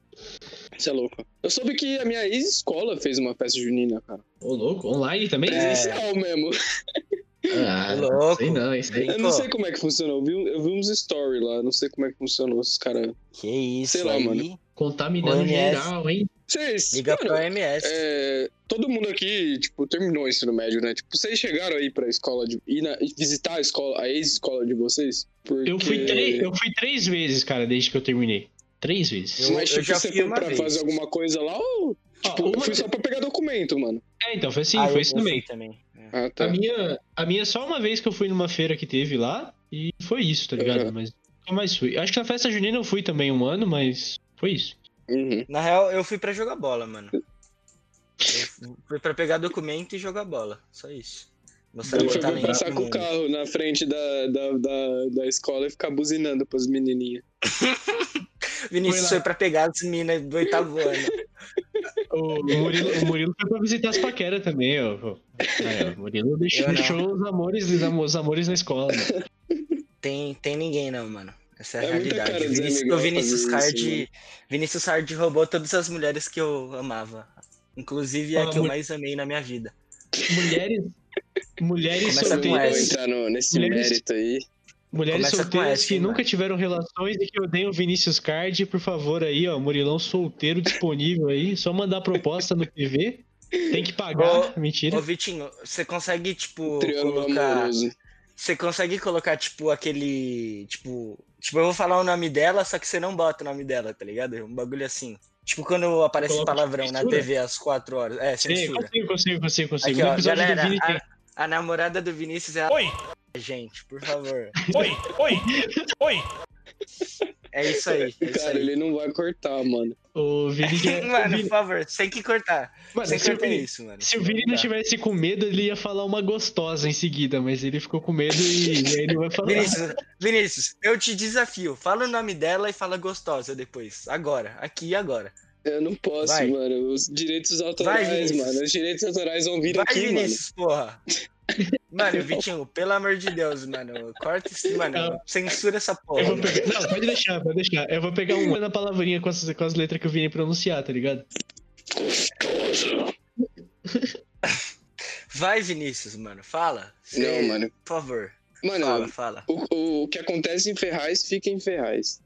Você é louco. Eu soube que a minha ex-escola fez uma festa junina, cara. Ô, louco, online também? É. Presencial mesmo. Ah, Louco. sei não, isso aí. Eu não sei como é que funcionou. Eu vi, eu vi uns stories lá, não sei como é que funcionou esses caras. Que isso Sei lá, aí. mano. Contaminando OMS. geral, hein? Vocês. Liga mano, pro OMS. é, todo mundo aqui, tipo, terminou o ensino médio, né? Tipo, vocês chegaram aí pra escola de. Ir na- visitar a escola, a ex-escola de vocês? Porque... Eu fui, três, eu fui três vezes, cara, desde que eu terminei. Três vezes. Eu- Mas, eu tipo, já você fui foi uma pra vez. fazer alguma coisa lá ou. Ó, Tipo, eu uma- fui só pra pegar documento, mano. É, então, foi assim, Ah, foi eu- isso eu também. também. Ah, tá. A minha, a minha só uma vez que eu fui numa feira que teve lá, e foi isso, tá ligado? Uhum. Mas nunca mais fui. Acho que na festa junina eu fui também um ano, mas foi isso. Uhum. Na real, eu fui pra jogar bola, mano. Eu fui pra pegar documento e jogar bola. Só isso. Mostrar meu foi pra passar com o carro na frente da, da, da, da escola e ficar buzinando pras menininhas. Vinícius Foi foi pra pegar as minas do oitavo ano. O Murilo, o Murilo foi pra visitar as paqueras também, ó. O Murilo deixou, deixou os, amores, os amores na escola. né? Tem, tem ninguém não, mano. Essa é a É realidade. Vinícius, o Vinícius Card. isso, mano. Vinícius Card roubou todas as mulheres que eu amava. Inclusive a Ah, que eu mais amei na minha vida. Mulheres, mulheres Começa com solteiras. entrar no, nesse Mulheres- mérito aí. Mulheres Começa com solteiras S, que hein, nunca mano? tiveram relações e que odeiam Vinícius Card, por favor aí, ó, Murilão solteiro disponível aí, só mandar proposta no PV. Tem que pagar, mentira. Ô, Vitinho, você consegue, tipo, Triângulo colocar. amoroso. Você consegue colocar, tipo, aquele. Tipo. Tipo, eu vou falar o nome dela, só que você não bota o nome dela, tá ligado? Um bagulho assim. Tipo, quando aparece Coloca palavrão na? TV às 4 horas. É, Sim, censura. consigo, consigo, consigo, consigo. Aqui, ó, galera, a, a namorada do Vinícius é a. Oi, Gente, por favor. oi, oi, oi. É isso aí. É isso Cara, aí. ele não vai cortar, mano. O Vini o Mano, Vini- por favor, tem que cortar. Mano, Sem se o cortar Vini- isso, mano. Se o Vini não Tá. tivesse com medo, ele ia falar uma gostosa em seguida, mas ele ficou com medo e, e aí ele vai falar. Vinícius, Vinícius, eu te desafio. Fala o nome dela e fala gostosa depois. Agora, aqui e agora. Eu não posso, Vai. mano. Os direitos autorais, Vinícius. mano. Os direitos autorais vão vir Vai, aqui, Vinícius, porra. Mano, Vitinho, pelo amor de Deus, mano. Corta isso, mano. Censura essa porra. Eu vou pegar... Não, pode deixar, pode deixar. Eu vou pegar uma na palavrinha com as, com as letras que o Vini pronunciar, tá ligado? Vai, Vinícius, mano. Fala. Cê- Não, mano. Por favor. Mano, Fala, fala. o, o, o que acontece em Ferraz fica em Ferraz.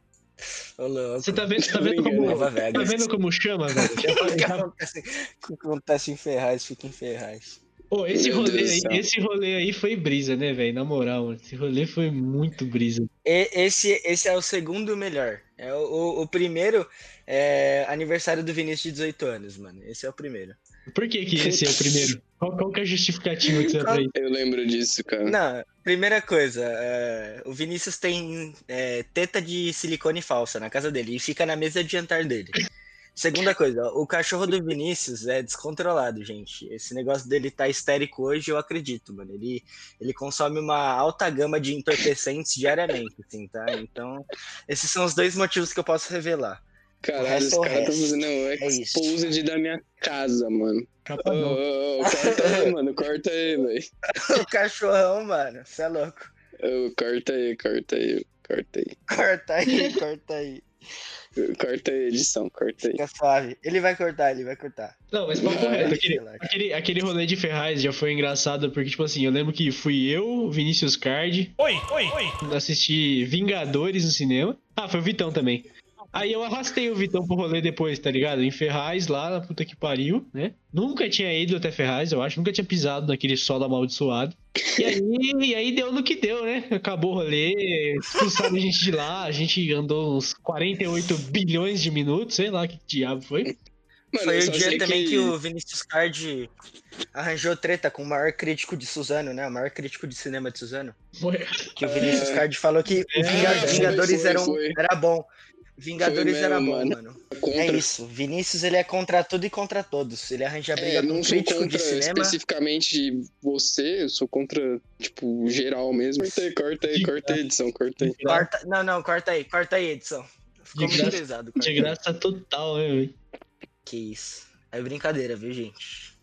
Ô, louco. Você tá vendo, tá vendo como. Nova Tá vendo como chama, velho? O que já- acontece, o que acontece em Ferraz, fica em Ferraz. Pô, esse rolê aí, esse rolê aí foi brisa, né, velho? Na moral. Esse rolê foi muito brisa. E- esse, esse é o segundo melhor. É o, o, o primeiro é aniversário do Vinícius de 18 anos, mano. Esse é o primeiro. Por que que esse é o primeiro? Qual, qual que é a justificativa que você pra isso? Eu lembro disso, cara. Não, primeira coisa, é, o Vinícius tem é, teta de silicone falsa na casa dele e fica na mesa de jantar dele. Segunda coisa, o cachorro do Vinícius é descontrolado, gente. Esse negócio dele tá histérico hoje, eu acredito, mano. Ele, ele consome uma alta gama de entorpecentes diariamente, assim, tá? Então, esses são os dois motivos que eu posso revelar. Caralho, os é caras estão resto. fazendo um É isso. exposed da minha casa, mano. Ô, Capa não. ô, ô, corta aí, mano. Corta aí, velho. o cachorrão, mano, você é louco. Ô, Corta aí, corta aí. Corta aí. Corta aí, corta aí. Corta aí, edição, corta aí. Fica suave. Ele vai cortar, ele vai cortar. Não, mas papo Ah, reto, aquele, aquele, aquele rolê de Ferraz já foi engraçado, porque, tipo assim, eu lembro que fui eu, Vinícius Card, Oi, oi, oi. assisti Vingadores no cinema. Ah, foi o Vitão também. Aí eu arrastei o Vitão pro rolê depois, tá ligado? Em Ferraz, lá na puta que pariu, né? Nunca tinha ido até Ferraz, eu acho. Nunca tinha pisado naquele solo amaldiçoado. E aí, e aí deu no que deu, né? Acabou o rolê, expulsaram a gente de lá. A gente andou uns 48 bilhões de minutos, sei lá que diabo foi. Mano, Foi eu o dia também que... o Vinícius Card arranjou treta com o maior crítico de Suzano, né? O maior crítico de cinema de Suzano. Foi- Que o Vinícius Card falou que É, foi, Vingadores foi, um- foi. era bom. Vingadores Foi era mesmo, bom, mano. mano. Contra... É isso. Vinícius, ele é contra tudo e contra todos. Ele arranja briga É, não sou contra de cinema. especificamente você, eu sou contra, tipo, geral mesmo. Corta aí, corta aí, corta aí, edição, corta aí. Corta... Não, não, corta aí, corta aí, edição. Ficou De muito graça- pesado. corta De aí. graça total, né, velho? Que isso. É brincadeira, viu, gente?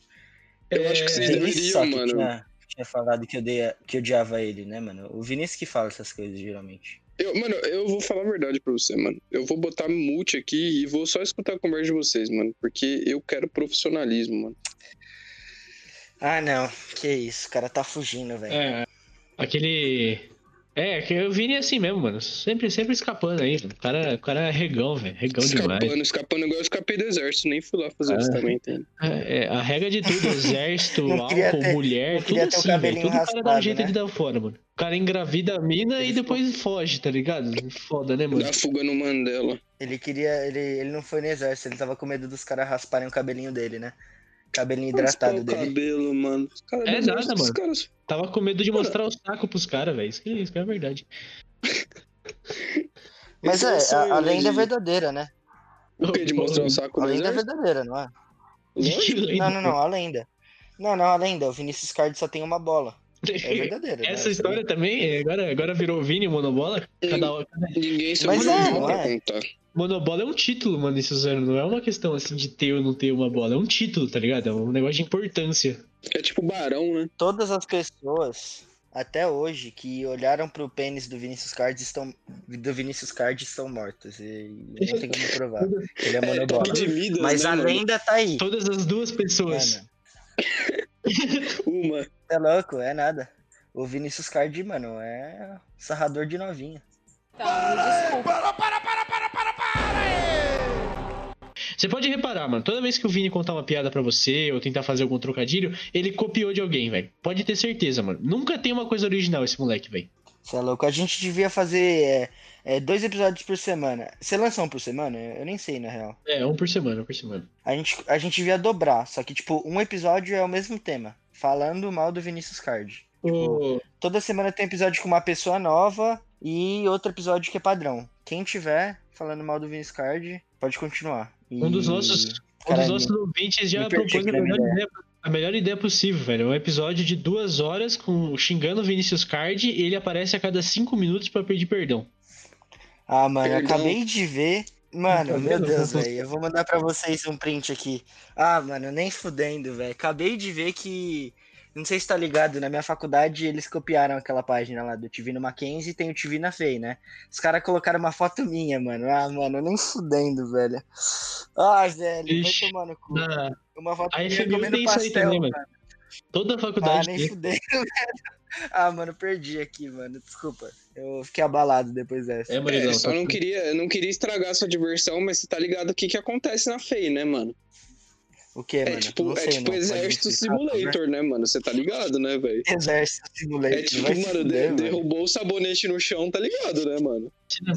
Eu acho que vocês É, Vinícius só deveriam, que mano. tinha, tinha falado que, odeia, que odiava ele, né, mano? O Vinícius que fala essas coisas, geralmente. Eu, mano, eu vou falar a verdade pra você, mano. Eu vou botar mute aqui e vou só escutar a conversa de vocês, mano. Porque eu quero profissionalismo, mano. Ah, não. Que isso. O cara tá fugindo, velho. É. Aquele. É, que eu vi assim mesmo, mano. Sempre, sempre escapando aí, mano. O cara, o cara é regão, velho. Regão demais. Escapando, escapando igual eu escapei do exército, nem fui lá fazer Ah. isso também, tem. É, é, a regra de tudo, exército, álcool, ter- mulher, tudo assim, velho. Tudo o cara dá um raspado, jeito né? de dar fora, mano. O cara engravida a mina e Ele depois foge, tá ligado? Foda, né, mano? Dá fuga no Mandela. Ele queria. Ele, ele não foi no exército, ele tava com medo dos caras rasparem o cabelinho dele, né? Cabelinho hidratado dele. cabelo, mano. Os caras É do nada, mano. caras- Tava com medo de mostrar o saco pros caras, velho. Isso, que- isso que é verdade. Mas Esse é, o sonho, a, a lenda é de- verdadeira, né? O quê? De mostrar o saco A no lenda é exército? verdadeira, não é? Lógico. Não, não, não, a lenda. Não, não, a lenda. O Vinícius Card só tem uma bola. É verdadeira. né? Essa história também, é, agora, agora virou Vini Monobola. Cada, cada- Ninguém se Mas é, pra é? contar. Monobola é um título, mano, esse Suzano. Não é uma questão assim de ter ou não ter uma bola. É um título, tá ligado? É um negócio de importância. É tipo barão, né? Todas as pessoas, até hoje, que olharam pro pênis do Vinícius Card estão, do Vinícius Card estão mortas. E não tem como provar. Ele é É monobola. Midas, Mas né, a lenda tá aí. Todas as duas pessoas. Mano, Uma. é louco, é nada. o Vinícius Card, mano, é sarrador de novinha. Então, desculpa. Para, para, para, para, para, para! Você pode reparar, mano, toda vez que o Vini contar uma piada pra você ou tentar fazer algum trocadilho, ele copiou de alguém, velho. Pode ter certeza, mano. Nunca tem uma coisa original esse moleque, velho. Você é louco? A gente devia fazer é, é, dois episódios por semana. Você lança um por semana? Eu nem sei, na real. É, um por semana, um por semana. A gente, a gente devia dobrar, só que, tipo, um episódio é o mesmo tema. Falando mal do Vinícius Card. Ô, Toda semana tem episódio com uma pessoa nova e outro episódio que é padrão. Quem tiver falando mal do Vinícius Card, pode continuar. E- um dos nossos, um dos Caralho, nossos ouvintes já propôs na minha ideia, a melhor ideia possível, velho. Um episódio de duas horas com xingando o Vinícius Card e ele aparece a cada cinco minutos pra pedir perdão. Ah, mano, eu Perdão. acabei de ver. Mano, Tá meu? Deus, velho. Eu vou mandar pra vocês um print aqui. Ah, mano, nem fudendo, velho. Acabei de ver que. Não sei se tá ligado, na minha faculdade eles copiaram aquela página lá do TV no Mackenzie e tem o TV na FEI, né? Os caras colocaram uma foto minha, mano. Ah, mano, nem fudendo, velho. Ah, velho, Ixi, vai tomar no cu. Na, Uma foto a FMU comendo tem isso aí pastel, também, mano. mano. toda a Ah, faculdade nem tem. fudendo, velho. Ah, mano, perdi aqui, mano. Desculpa. Eu fiquei abalado depois dessa. É, É, Murilão. só não queria, eu não queria estragar sua diversão, mas você tá ligado o que que acontece na FEI, né, mano? O que, É mano? tipo, Não é sei, tipo não. Exército? Simulator, né, mano? Você tá ligado, né, velho? Exército Simulator. É tipo, mano, de- fuder, mano. derrubou o sabonete no chão, tá ligado, né, mano?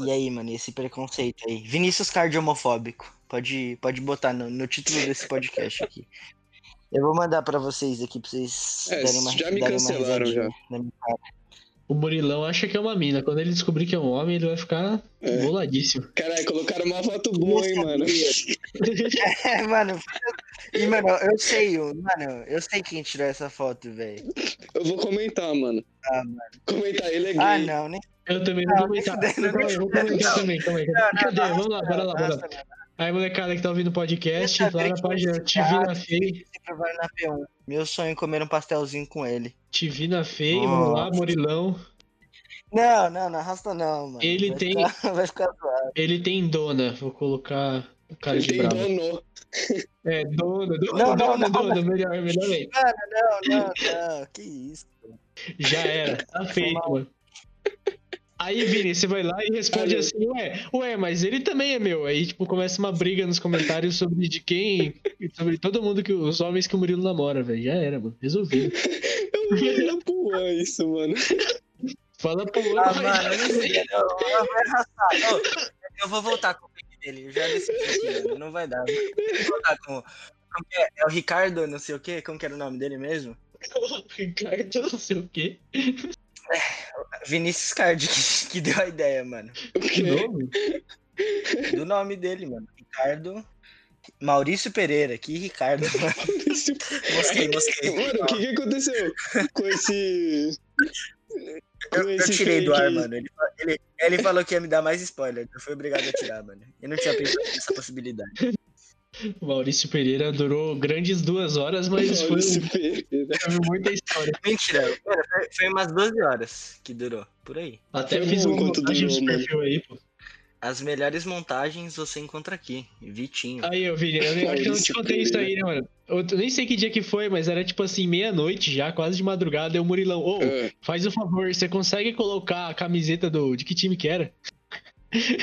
E aí, mano, esse preconceito aí? Vinícius Card homofóbico. Pode, pode botar no, no título desse podcast aqui. Eu vou mandar pra vocês aqui pra vocês É, darem uma já me darem uma cancelaram, risadinha já. na minha cara. O Murilão acha que é uma mina. Quando ele descobrir que é um homem, ele vai ficar É. boladíssimo. Caralho, colocaram uma foto boa, hein, mano? É, mano. E, mano, eu sei, mano, eu sei quem tirou essa foto, velho. Eu vou comentar, mano. Ah, mano. Comentar, ele é gay. Ah, não, nem. Eu também não Não, vou comentar. nem eu vou comentar não. também, calma aí. Cadê? Vamos lá, bora lá, bora lá. Aí, molecada que tá ouvindo o podcast, lá na página TV você na FEI. Sempre vai na P1. Meu sonho é comer um pastelzinho com ele. TV na FEI, vamos lá. Murilão. Não, não, não arrasta não, mano. Ele vai tem- Ficar, vai ficar zoado. Ele tem dona, vou colocar o cara Ele de tem bravo. dono. É, dona, dona, Não, não, dona, não, dona, melhor, melhor aí. Mano, não, não, não. Que isso. Já era, tá feito, mano. Aí, Vini, você vai lá e responde Valeu. assim, ué, ué, mas ele também é meu. Aí, tipo, começa uma briga nos comentários sobre de quem, sobre todo mundo, que os homens que o Murilo namora, velho. Já era, mano. Resolvido. Eu vou na porra isso, mano. Fala pro outro. Ah, mano, eu não sei. Eu, eu vou arrastar. Eu vou voltar com o pick dele. Eu já decidi aqui, mano. Não vai dar. Eu vou voltar com. Como que é? É o Ricardo, não sei o quê? Como que era o nome dele mesmo? Ricardo, não sei o quê. Vinícius Card que, que deu a ideia, mano. O Que quê? nome? Do nome dele, mano. Ricardo. Maurício Pereira. Que Ricardo, mano. Mosquei, mosquei. Mano, o que que aconteceu com esse... Eu, eu tirei do ar, mano. Ele, ele, ele falou que ia me dar mais spoiler. Eu fui obrigado a tirar, mano. Eu não tinha pensado nessa possibilidade. O Maurício Pereira durou grandes duas horas, mas foi Maurício um- Pereira. teve muita história. Mentira. Foi, umas 12 horas que durou. Por aí. Até Foi fiz enquanto montagem mano. perfil aí, pô. As melhores montagens você encontra aqui. Vitinho. Aí, eu vi, eu nem- acho que eu não te contei isso aí, né, mano? Eu nem sei que dia que foi, mas era tipo assim, meia-noite já, quase de madrugada, e o Murilão, ô, É. faz o favor, você consegue colocar a camiseta do. De que time que era?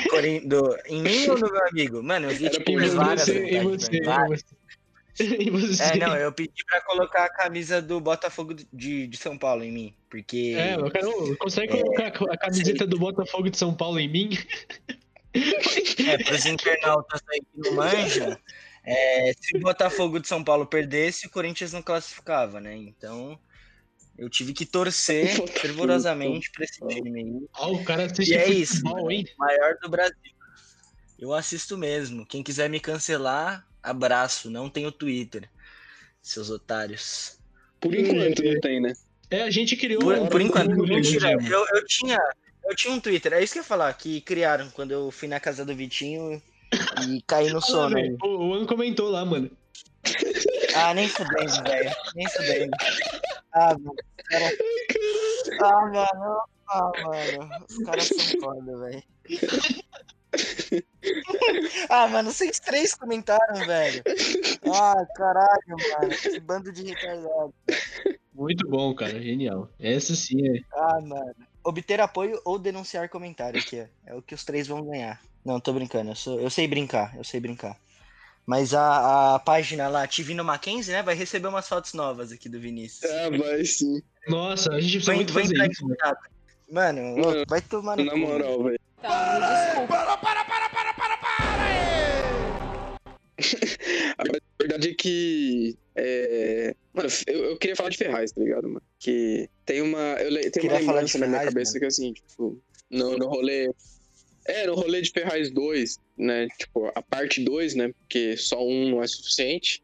Corin- do- em mim ou no meu amigo? Mano, eu vi tipo várias você, você, várias. você. É, não, eu pedi pra colocar a camisa do Botafogo de, de São Paulo em mim. Porque. É, eu quero. Consegue colocar a camiseta do Botafogo de São Paulo em mim? É, pros internautas aí que não manjam, é, se o Botafogo de São Paulo perdesse, o Corinthians não classificava, né? Então, eu tive que torcer fervorosamente pra esse time aí. Ó, o cara assiste E é isso, futebol, hein? maior do Brasil. Eu assisto mesmo. Quem quiser me cancelar, abraço. Não tenho Twitter, seus otários. Por enquanto não tem, né? É, a gente criou. Por, por enquanto, mentira. Eu, eu tinha. Eu tinha um Twitter, é isso que eu ia falar, que criaram quando eu fui na casa do Vitinho e caí no Ah, sono. o o Ano comentou lá, mano. Ah, nem fudendo, velho. Nem fudendo. Ah, mano. Cara... Ah, mano. Ah, mano. Os caras são foda, velho. Ah, mano, vocês três comentaram, velho. Ah, caralho, mano. Que bando de retardado. Muito bom, cara. Genial. Essa sim é. Ah, mano. Obter apoio ou denunciar comentário aqui, ó. É o que os três vão ganhar. Não, tô brincando. Eu, sou- eu sei brincar, eu sei brincar. Mas a, a página lá, Tivino Mackenzie, né, vai receber umas fotos novas aqui do Vinícius. Ah, vai sim. Nossa, a gente precisa Vai, muito vai fazer entrar em isso. né? contato. Mano, Mano, vai tomar no Na cu, moral, velho. Tá, desculpa. Para, para, para, para, para, para! A verdade é que. É... Mano, eu, eu queria falar de Ferraz, tá ligado, mano? Que tem uma. Eu le- tem Queria uma falar lembrança de na minha cabeça mano. que assim, tipo, no, no rolê. É, no rolê de Ferraz 2, né? Tipo, a parte 2, né? Porque só um não é suficiente.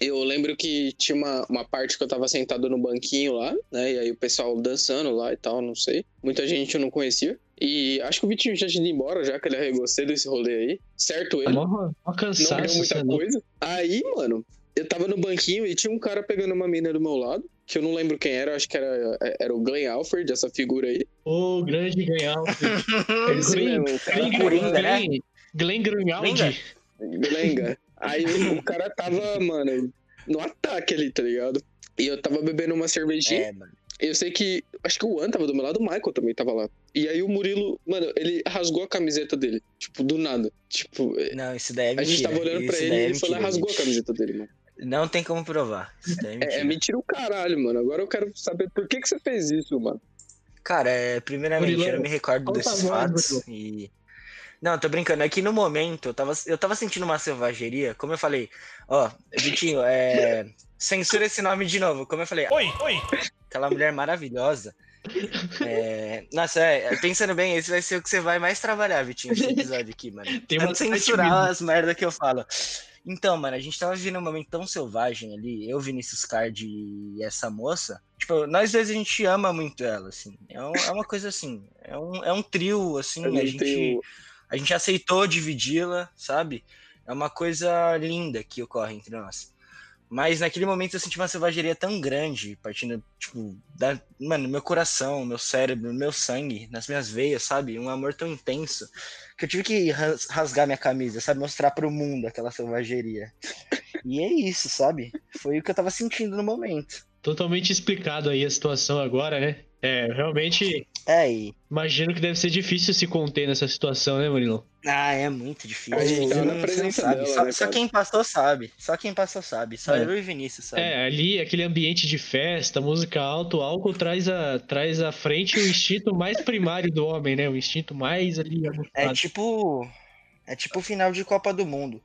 Eu lembro que tinha uma, uma parte que eu tava sentado no banquinho lá, né? E aí o pessoal dançando lá e tal, não sei. Muita gente eu não conhecia. E acho que o Vitinho já tinha ido embora, já que ele arregou cedo esse rolê aí. Certo ele? mó, mó não deu muita é coisa. Aí, mano, eu tava no banquinho e tinha um cara pegando uma mina do meu lado, que eu não lembro quem era, acho que era, era o Glenn Alfred, essa figura aí. Ô, grande Glenn, mesmo, o cara Glenn, Coringa, né? Glenn, Grunwald. Glenga. Aí o, cara tava, mano, no ataque ali, tá ligado? E eu tava bebendo uma cervejinha. É, mano. Eu sei que. Acho que o An tava do meu lado, o Michael também tava lá. E aí o Murilo, mano, ele rasgou a camiseta dele. Tipo, do nada. Tipo, Não, isso daí é mentira. a gente tava olhando pra Isso ele daí e é ele foi lá e mentira, rasgou a camiseta dele, mano. Não tem como provar. Isso daí é É, mentira. é mentira o caralho, mano. Agora eu quero saber por que, que você fez isso, mano. Cara, é, primeiramente, Murilão, eu não me recordo desses fatos. E... Não, tô brincando. É que no momento eu tava, eu tava sentindo uma selvageria. Como eu falei, ó, Vitinho, é. Censura esse nome de novo. Como eu falei, Oi, oi! aquela mulher maravilhosa. É... Nossa, é, pensando bem, esse vai ser o que você vai mais trabalhar, Vitinho, esse episódio aqui, mano. Tem uma censurar as merdas que eu falo. Então, mano, a gente tava vivendo um momento tão selvagem ali, eu, Vinícius Card e essa moça. Tipo, nós dois a gente ama muito ela, assim. É, um- é uma coisa assim, é um, é um trio, assim, Eu a gente, tenho. A gente aceitou dividi-la, sabe? É uma coisa linda que ocorre entre nós. Mas naquele momento eu senti uma selvageria tão grande, partindo, tipo, da, mano, meu coração, meu cérebro, meu sangue, nas minhas veias, sabe? Um amor tão intenso que eu tive que ras- rasgar minha camisa, sabe? Mostrar pro mundo aquela selvageria. E é isso, sabe? Foi o que eu tava sentindo no momento. Totalmente explicado aí a situação agora, né? É, realmente É, e... imagino que deve ser difícil se conter nessa situação, né, Murilo? Ah, é muito difícil. A gente tava na presença sabe. dela, só, né, só quem passou sabe. Só quem passou sabe. Só É. eu e Vinícius sabe. É, ali, aquele ambiente de festa, música alto, o álcool traz, a, traz à frente o instinto mais primário do homem, né? O instinto mais ali É aguçado. tipo. É tipo o final de Copa do Mundo.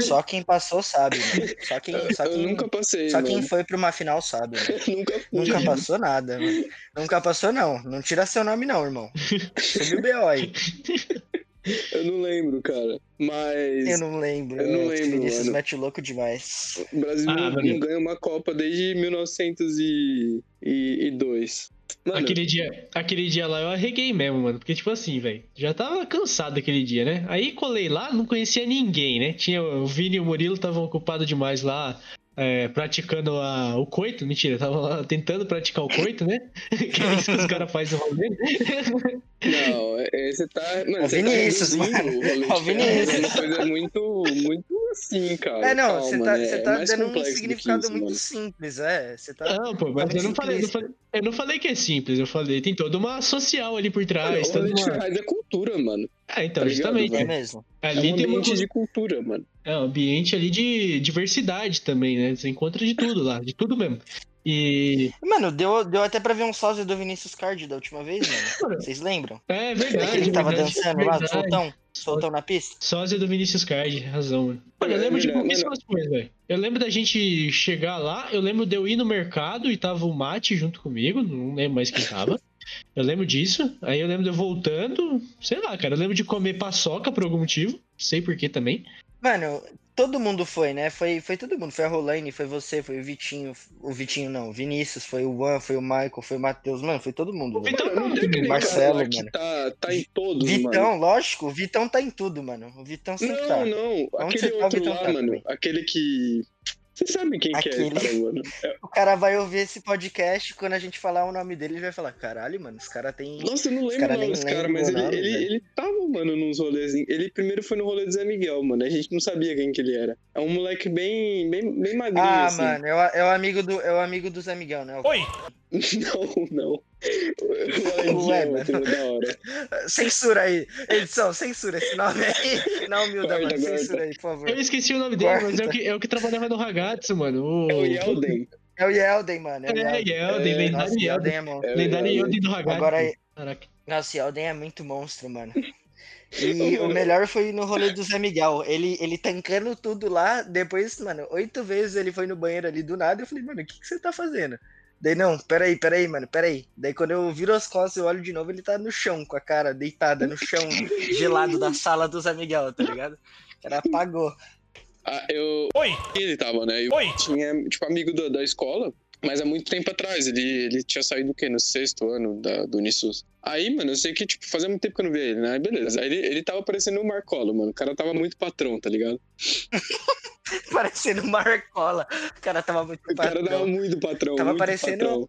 Só quem passou sabe, mano. Só quem, Eu, só eu quem, nunca passei, só mano. quem foi pra uma final sabe, mano. nunca fui. Nunca passou nada, mano. Nunca passou, não. Não tira seu nome, não, irmão. Subiu o BO aí. Eu não lembro, cara. Mas Eu não lembro. Eu não é, esse lembro, Vinícius mano. mete louco demais. o Brasil Ah, não, não ganha uma Copa desde 1902. Mano, Aquele dia, aquele dia lá eu arreguei mesmo, mano. Porque, tipo assim, velho, já tava cansado aquele dia, né? Aí colei lá, não conhecia ninguém, né? Tinha o Vini e o Murilo estavam ocupados demais lá, é, praticando a, o coito. Mentira, lá tentando praticar o coito, né? que é isso que os caras fazem no rolê. não, é, é, você tá. Mano, Ô, você Vinícius, tá reduzindo mano. o Vinícius. É uma coisa muito, muito assim, cara. É, não, você tá, né? É tá mais dando um significado isso, muito mano. simples, é. Você tá. Não, pô, mas Tá eu não, falei, eu, não falei, eu não falei que é simples, eu falei, tem toda uma social ali por Mano, trás. o toda uma... Ferraz é cultura, mano. É, então, tá ligado, justamente. É velho? mesmo. É Ali um tem uma ambiente de cultura, mano. É um ambiente ali de diversidade também, né? Você encontra de tudo lá, de tudo mesmo. E. Mano, deu, deu até pra ver um sósia do Vinícius Card da última vez, mano. Vocês lembram? É É verdade. que ele tava verdade, dançando lá, verdade. soltão, soltão na pista? Sósia do Vinicius Card, razão, mano. Mano, eu É lembro de verdade, pouquíssimas coisas, velho. Eu lembro da gente chegar lá, eu lembro de eu ir no mercado e tava o Mate junto comigo, não lembro mais quem tava. Eu lembro disso. Aí eu lembro de eu voltando, sei lá, cara. Eu lembro de comer paçoca por algum motivo. Sei por que também. Mano, todo mundo foi, né? Foi, foi todo mundo. Foi a Rolaine, foi você, foi o Vitinho. O Vitinho não, o Vinícius, foi o Juan, foi o Michael, foi o Matheus. Mano, foi todo mundo. O. Vitão Mano, não tem Marcelo, cara mano. tá, tá em todos, Vitão, mano. lógico, o Vitão tá em tudo, mano. O Vitão sempre Não, tá. não. Onde Aquele tá, outro lá, tá mano. também. Aquele que. Você sabe quem que é, Aquele- cara, mano? O cara vai ouvir esse podcast, quando a gente falar o nome dele, ele vai falar, caralho, mano, esse cara tem. Nossa, eu não lembro cara o nome desse cara, mas o ele, nome, ele, ele tava, mano, nos rolezinhos. Ele primeiro foi no rolê do Zé Miguel, mano. A gente não sabia quem que ele era. É um moleque bem, bem, bem magrinho, Ah, assim. mano, é o, é o amigo do, é o amigo do Zé Miguel, né? Oi! Não, não. O é outro da hora. Censura aí. Edição, censura esse nome aí. Não, humilda, Guarda, mano. guarda. Censura aí, por favor. Eu esqueci o nome dele, Guarda. mas é o, que, é o que trabalhava no Ragazzo, mano. O... É o Yelden. É o Yelden, mano. É o É, Yelden. Yelden, É, lendário Nossa, Yelden. Yelden é. É o Lendário Yelden. Yelden do Ragazzo. Agora aí. Caraca. Nossa, o Yelden é muito monstro, mano. E o melhor foi no rolê do Zé Miguel. Ele, ele tancando tudo lá. Depois, mano, oito vezes ele foi no banheiro ali do nada. Eu falei, mano, o que, que você tá fazendo? Daí, não, peraí, peraí, mano, peraí. Daí, quando eu viro as costas e olho de novo, ele tá no chão, com a cara deitada no chão gelado da sala do Zé Miguel, tá ligado? O cara apagou. Ah, eu... Oi! Ele tava, né? Eu Oi! tinha, tipo, amigo da, da escola, mas há muito tempo atrás. Ele, ele tinha saído o quê? No sexto ano da, do Unisus. Aí, mano, eu sei que, tipo, fazia muito tempo que eu não via ele, né? Aí, beleza. Aí ele, ele tava parecendo o Marcolo, mano. O cara tava muito patrão, tá ligado? Parecendo Marcola. O cara tava muito O cara tava patrão. muito patrão. Tava muito parecendo- patrão.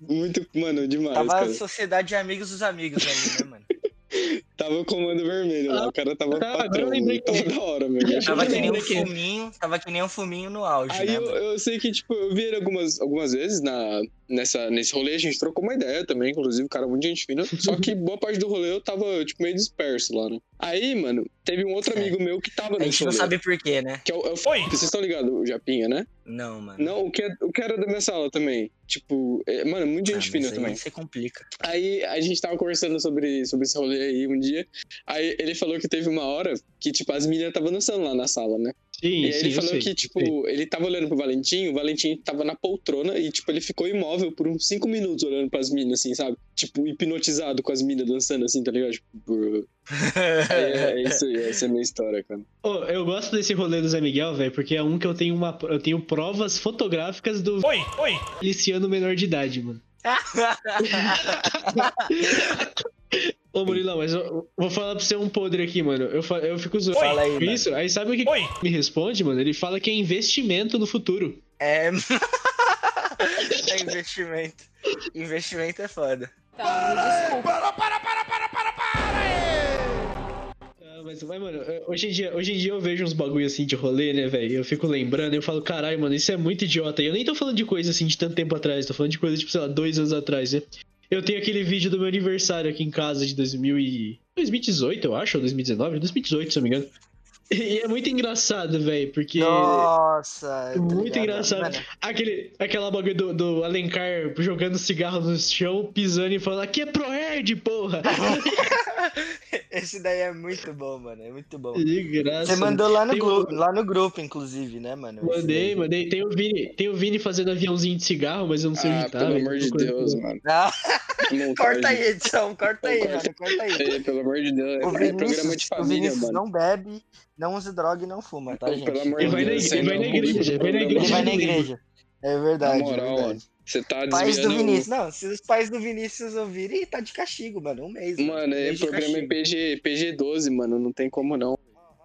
Muito, mano, demais, Tava cara. a sociedade de amigos dos amigos ali, né, mano? Tava o comando vermelho lá. O cara tava tá, patrão. lembrei Tava que- da hora, meu. Tava que nem um fuminho, tava que nem um fuminho no auge, Aí né, eu, eu sei que, tipo, eu vi ele algumas, algumas vezes na, nessa, nesse rolê, a gente trocou uma ideia também, inclusive, o cara é muito gente fina. Só que boa parte do rolê eu tava, tipo, meio disperso lá, né? Aí, mano, teve um outro É. amigo meu que tava A nesse gente não sabe por quê, né? Que é o, é o Oi! Felipe, vocês estão ligados, o Japinha, né? Não, mano. Não, o que, é, o que era da minha sala também. Tipo, é, mano, muita Ah, gente mas fina aí também. Você complica. Aí a gente tava conversando sobre, sobre esse rolê aí um dia. Aí ele falou que teve uma hora que, tipo, as meninas estavam dançando lá na sala, né? Sim, E aí sim, ele eu falou sei, que, tipo, sei. ele tava olhando pro Valentim, o Valentim tava na poltrona e, tipo, ele ficou imóvel por uns cinco minutos olhando pras minas, assim, sabe? Tipo, hipnotizado com as minas dançando, assim, tá ligado? Tipo, é, é isso aí, essa é a minha história, cara. Ô, eu gosto desse rolê do Zé Miguel, velho, porque é um que eu tenho uma. Eu tenho provas fotográficas do Oi! Oi! Feliciano menor de idade, mano. Ô, Murilão, mas eu vou falar pra você um podre aqui, mano. Eu, eu fico zoando Fala aí, com isso. Aí sabe o que Oi! me responde, mano? Ele fala que é investimento no futuro. É. é investimento. Investimento é foda. Tá, desculpa. Para, para, para, para, para, para! Ah, mas, mas, mano, hoje em, dia, hoje em dia eu vejo uns bagulho assim de rolê, né, velho? Eu fico lembrando e eu falo, caralho, mano, isso é muito idiota. E eu nem tô falando de coisa assim de tanto tempo atrás, tô falando de coisa, tipo, sei lá, dois anos atrás, né? Eu tenho aquele vídeo do meu aniversário aqui em casa de 2000 e... 2018, eu acho, ou 2019? 2018, se não me engano. E é muito engraçado, velho, porque. Nossa. eu tô Muito engraçado. Mano, Aquele, aquela bagulho do, do Alencar jogando cigarro no chão, pisando e falando, aqui é ProErd, porra! Esse daí é muito bom, mano. É muito bom. De graça. Você mandou lá no, Tem gru- um- lá no grupo, inclusive, né, mano? Mandei, mandei. Tem o Vini, tem o Vini fazendo aviãozinho de cigarro, mas eu não sei Ah, onde tá. pelo amor de. Deus, mano. Ah, corta aí, edição. Corta aí, Corta. mano. Corta aí. É, pelo amor de Deus, O é programa de Vinícius, o família, Vinícius mano. não bebe, não usa droga e não fuma, tá, gente? pelo amor vai na Deus, igreja, você vai na igreja, vai na programa. Ele igreja. vai na igreja. É verdade, Na moral, é verdade. mano. Você tá Pais do. Vinícius. Não, se os pais do Vinícius ouvirem, tá de castigo, mano. Um mês. Mano, um é mês programa é castigo. PG, PG-12, mano. Não tem como não.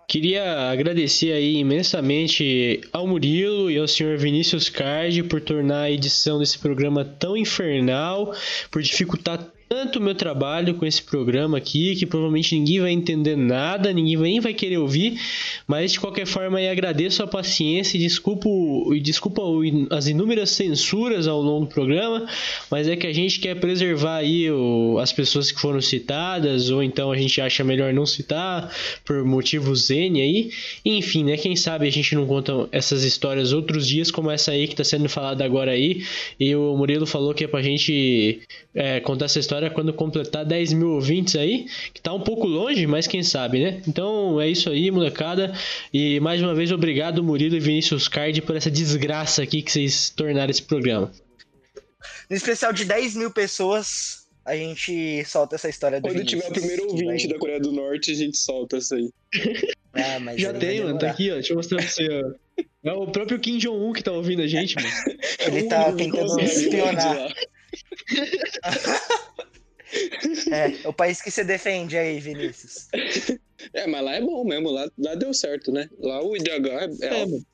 Queria agradecer aí imensamente ao Murilo e ao senhor Vinícius Card por tornar a edição desse programa tão infernal, por dificultar tanto o meu trabalho com esse programa aqui, que provavelmente ninguém vai entender nada, ninguém nem vai querer ouvir, mas de qualquer forma agradeço a paciência e desculpo, e desculpa as inúmeras censuras ao longo do programa, mas é que a gente quer preservar aí o- as pessoas que foram citadas, ou então a gente acha melhor não citar por motivos N aí. Enfim, né? Quem sabe a gente não conta essas histórias outros dias, como essa aí que tá sendo falada agora aí. E o Murilo falou que é pra gente é, contar essa história quando completar 10 mil ouvintes aí, que tá um pouco longe, mas quem sabe, né? Então é isso aí, molecada. E mais uma vez, obrigado, Murilo e Vinícius Card, por essa desgraça aqui que vocês tornaram esse programa. No especial de 10 mil pessoas, a gente solta essa história do Quando tiver o Vinícius, primeiro ouvinte vai- da Coreia do Norte, a gente solta essa aí. Ah, mas Já tem, mano, tá aqui, ó. Deixa eu mostrar pra você, ó. É o próprio Kim Jong-un que tá ouvindo a gente, mano. Ele tá tentando Consegue, espionar. Lá. É, o país que você defende aí, Vinícius. É, mas lá é bom mesmo. Lá, lá deu certo, né? Lá o IDH é, é É, alto.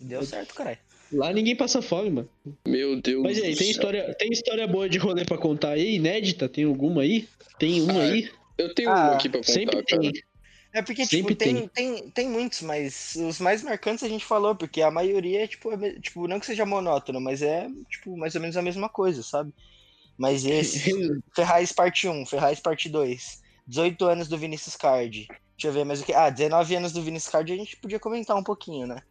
Deu certo, caralho. Lá ninguém passa fome, mano. Meu Deus Mas aí, do tem céu. história, tem história boa de rolê pra contar aí? Inédita? Tem alguma aí? Tem uma Ah, aí? Eu tenho Ah, uma aqui pra contar, Sempre cara. Tem. É porque, Sempre tipo, tem, tem. Tem, muitos, mas os mais marcantes a gente falou, porque a maioria é, tipo, é tipo, não que seja monótono, mas é, tipo, mais ou menos a mesma coisa, sabe? Mas esse, Ferraz parte 1, Ferraz parte 2, 18 anos do Vinícius Card. Deixa eu ver mais o que. Ah, 19 anos do Vinícius Card a gente podia comentar um pouquinho, né?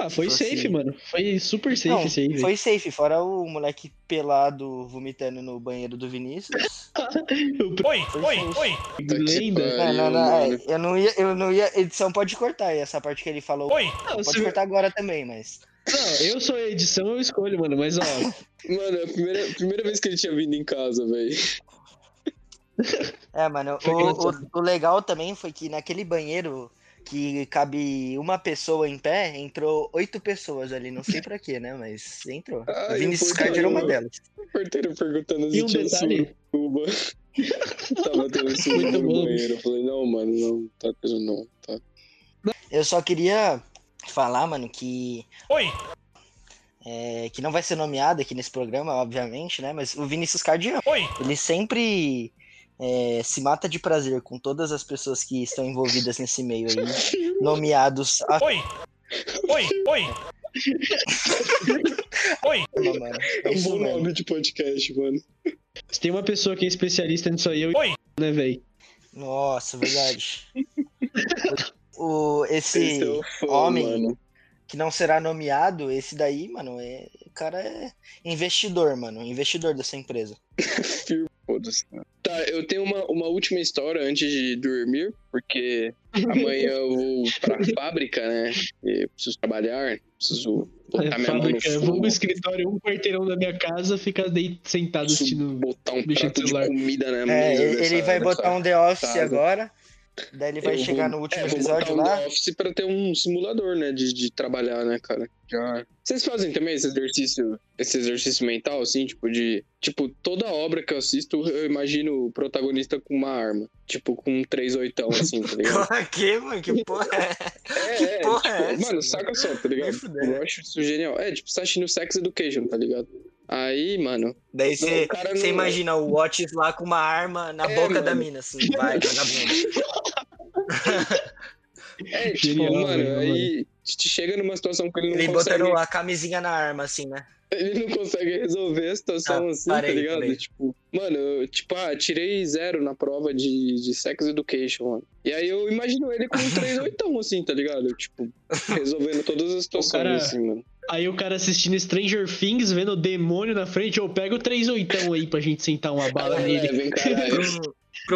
Ah, foi Tipo safe, assim. mano. Foi super safe Não, esse aí, velho. foi safe, fora o moleque pelado vomitando no banheiro do Vinícius. Oi, Foi oi, oi, Lenda. Não, não, não, é, eu não ia, eu não ia. Edição pode cortar aí, essa parte que ele falou. oi. Não, Pode cortar agora também, mas. não, eu sou a edição, eu escolho, mano. Mas, ó, Mano, é a primeira, primeira vez que ele tinha vindo em casa, velho. É, mano, Foi o, o, o legal também foi que naquele banheiro que cabe uma pessoa em pé, entrou oito pessoas ali, não sei pra quê, né? Mas entrou. Ai, o Vinicius Card era uma delas. O porteiro perguntando e se um tinha detalhe. suruba. Tava tendo suruba Muito no banheiro. Eu falei, não, mano, não, tá tendo não, tá. Eu só queria falar, mano, que. Oi, é, que não vai ser nomeado aqui nesse programa, obviamente, né? Mas o Vinicius Card, oi, ele sempre é, se mata de prazer com todas as pessoas que estão envolvidas nesse meio aí, nomeados a oi, oi, oi. Oi, mano. É um bom nome de podcast, mano. Se tem uma pessoa que é especialista nisso aí, eu Oi. né, velho? Nossa, verdade. o, esse Esse é fã, homem mano. que não será nomeado, esse daí, mano, é, o cara é investidor, mano, investidor dessa empresa. Foda-se. Tá, eu tenho uma, uma última história antes de dormir, porque amanhã eu vou pra fábrica, né? E eu preciso trabalhar, preciso botar minha mão no Fábrica, eu vou fogo, pro escritório, um quarteirão da minha casa, fica daí sentado assistindo. botar um prato de comida na É, mesa. ele dessa- vai botar um The Office casa. agora, daí ele vai Eu chegar vou- no último é, episódio um lá. The Office pra ter um simulador, né? De, de trabalhar, né, cara? Já. Vocês fazem também esse exercício, esse exercício mental, assim, tipo, de. Tipo, toda obra que eu assisto, eu imagino o protagonista com uma arma. Tipo, com um 3 oitão, assim, tá ligado? que, mano? Que porra é? É, Que é, porra tipo, é essa, mano, saca só, tá ligado? Eu acho isso genial. É, tipo, você tá assistindo Sex Education, tá ligado? Aí, mano. Daí você não- imagina o Watts lá com uma arma na É, boca da mano. mina, assim, vai, vagabundo. É, tipo, Genial, mano, velho, aí te chega numa situação que ele não Ele consegue. botando a camisinha na arma, assim, né? Ele não consegue resolver a situação Ah, assim, parei, tá ligado? parei. Tipo, mano, eu, tipo, ah, tirei zero na prova de, de Sex Education, mano. E aí eu imagino ele com um 3 oitão, assim, tá ligado? Tipo, resolvendo todas as situações, cara- assim, mano. Aí o cara assistindo Stranger Things, vendo o demônio na frente, eu pego o 3 oitão aí pra gente sentar uma bala nele. caralho.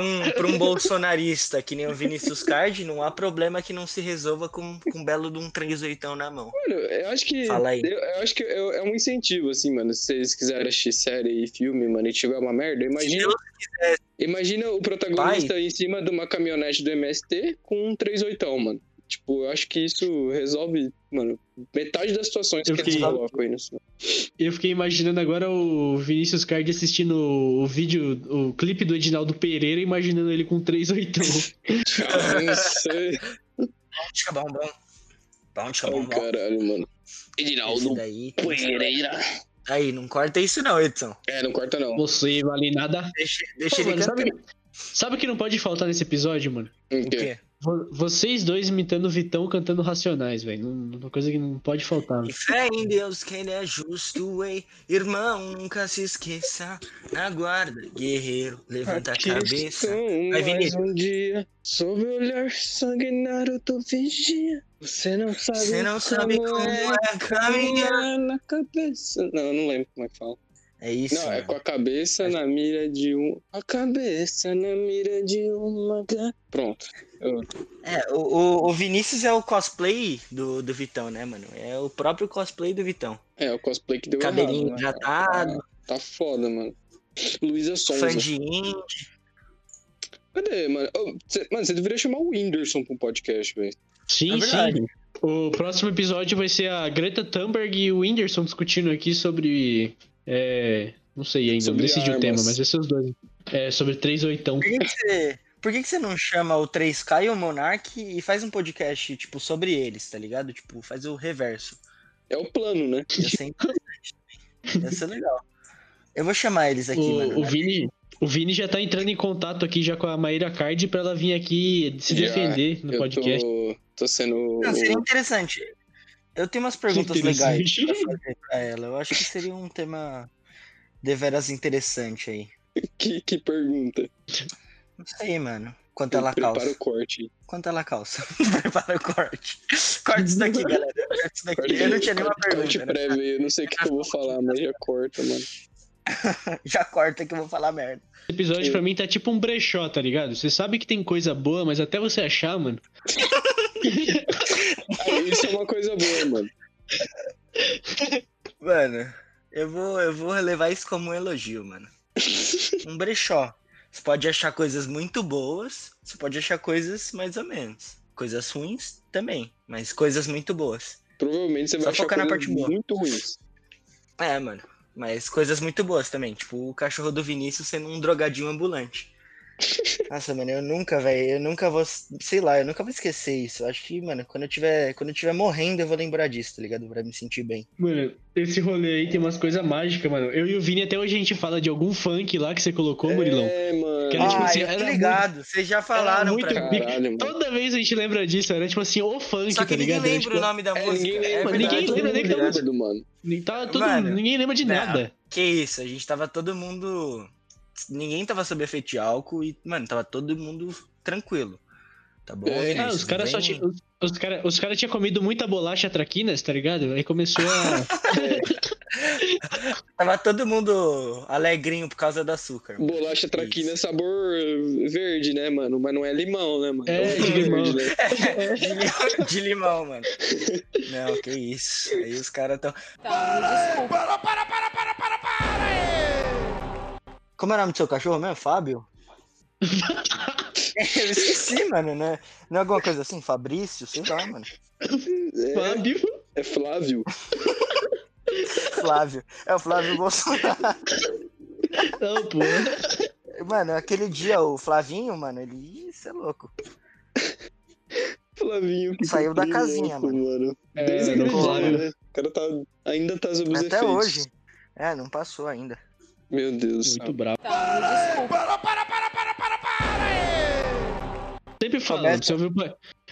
um, pra, um, bolsonarista que nem o Vinicius Card, não há problema que não se resolva com, com um belo de um 38 na mão. Mano, eu acho que. Fala aí. Eu, eu acho que é, é um incentivo, assim, mano. Se vocês quiserem assistir série e filme, mano, e tiver uma merda, imagina. Imagina o protagonista em cima de uma caminhonete do MST com um 3 oitão, mano. Tipo, eu acho que isso resolve, mano, metade das situações Eu que eles fiquei- colocam aí no cinema. Eu fiquei imaginando agora o Vinícius Card assistindo o vídeo, o clipe do Edinaldo Pereira, imaginando ele com 3 oitão. Não sei. Tica bom bom. Bom, tica bom Ai, bom. caralho, mano. Edinaldo daí. Pereira. Aí, não corta isso não, Edson. É, não corta não. Você vale nada. Deixa, deixa Pô, ele mano, sabe, sabe o que não pode faltar nesse episódio, mano? O O quê? Vocês dois imitando o Vitão cantando Racionais, velho. Não- Uma coisa que não pode faltar. E fé em Deus que ele é justo, ei. Irmão, nunca se esqueça. Na guarda, guerreiro, levanta a Aqui cabeça. Vai, Vinícius. um dia Sob o olhar sanguinário do vigia Você não sabe Você não sabe como é caminhar na cabeça Não, eu não lembro como é que fala É isso. Não, é mano. com a cabeça na mira de um A cabeça na mira de uma Pronto Eu- É, o, o, o Vinícius é o cosplay do, do Vitão, né, mano? É o próprio cosplay do Vitão. É o cosplay que deu Cabelinho errado, né? hidratado, Tá foda, mano Luísa Sonza fã de indie. Cadê, mano? Ô, cê- mano, você deveria chamar o Whindersson pra um podcast, velho Sim, É sim. O próximo episódio vai ser a Greta Thunberg e o Whindersson discutindo aqui sobre. É, não sei ainda, Sobre não decidi o armas. tema, mas os dois. É, sobre 3 oitão. Por que, que você, por que, que você não chama o 3K e o Monark e faz um podcast, tipo, sobre eles, tá ligado? Tipo, faz o reverso. É o plano, né? Ia ser interessante. Ia ser legal. Eu vou chamar eles aqui, mano. O, o né? Vini. O Vini já tá entrando em contato aqui já com a Maíra Card pra ela vir aqui se Já, defender no eu podcast. tô, tô sendo. Não, seria interessante. Eu tenho umas perguntas legais pra fazer pra ela. Eu acho que seria um tema deveras interessante aí. Que, que pergunta. Não sei, mano. Quanto ela Prepara calça. o corte. Quanto ela calça. Prepara o corte. Corte isso daqui, galera. Corte isso daqui. Eu não tinha nenhuma corte, corte pergunta. né? prévio aí, eu não sei o que, que eu vou falar, mas já corta, mano. Já corta que eu vou falar merda. Esse episódio pra mim tá tipo um brechó, tá ligado? Você sabe que tem coisa boa, mas até você achar, mano. Isso é uma coisa boa, mano. Mano, eu vou, eu vou levar isso como um elogio, mano. Um brechó. Você pode achar coisas muito boas, você pode achar coisas mais ou menos. Coisas ruins também, mas coisas muito boas. Provavelmente você Só vai achar focar na parte boa. muito ruins. É, mano. Mas coisas muito boas também. Tipo, o cachorro do Vinícius sendo um drogadinho ambulante. Nossa, mano, eu nunca, velho, eu nunca vou, sei lá, eu nunca vou esquecer isso. Eu acho que, mano, quando eu tiver, quando eu tiver morrendo, eu vou lembrar disso, tá ligado? Pra me sentir bem. Mano, esse rolê aí tem umas coisas mágicas, mano. Eu e o Vini até hoje a gente fala de algum funk lá que você colocou, Murilão. É, mano. Que era, tipo ah, assim, eu tô era ligado. Vocês já falaram muito pra mim. Caralho. Toda vez a gente lembra disso, era tipo assim, o funk, Só que tá ninguém ligado? Era, lembra tipo, o nome da É, música. ninguém é lembra, ninguém verdade. lembra nem música. ligado, mano. Tava todo, Mano, ninguém lembra de não. nada. Que isso, a gente tava todo mundo. Ninguém tava sob efeito de álcool e, mano, tava todo mundo tranquilo. Tá bom? É? Ah, os caras só tinham. Os, os caras os cara tinham comido muita bolacha traquinas, tá ligado? Aí começou a. Tava todo mundo alegrinho por causa do açúcar. mano. Bolacha traquina é Isso. sabor verde, né, mano? Mas não é limão, né, mano? É, um de limão. verde, né? de, limão, de limão, mano. Não, que isso. Aí os caras tão. Então, para, para, para, para, para! Como é o nome do seu cachorro mesmo? Fábio? Eu esqueci, mano, né? Não é alguma coisa assim? Fabrício? Sei lá, mano. É, Fábio. é Flávio. Flávio. É o Flávio Bolsonaro. Não, pô. Mano, aquele dia o Flavinho, mano, ele. Isso é louco. Flavinho que Saiu da casinha, louco, mano. É, Desde aquele dia, né? O cara tá, ainda tá sob os Até efeitos. hoje. É, não passou ainda. Meu Deus. Muito bravo. Me desculpa. Para, para, para, para, para, para! Sempre falo, Começa- você ouviu,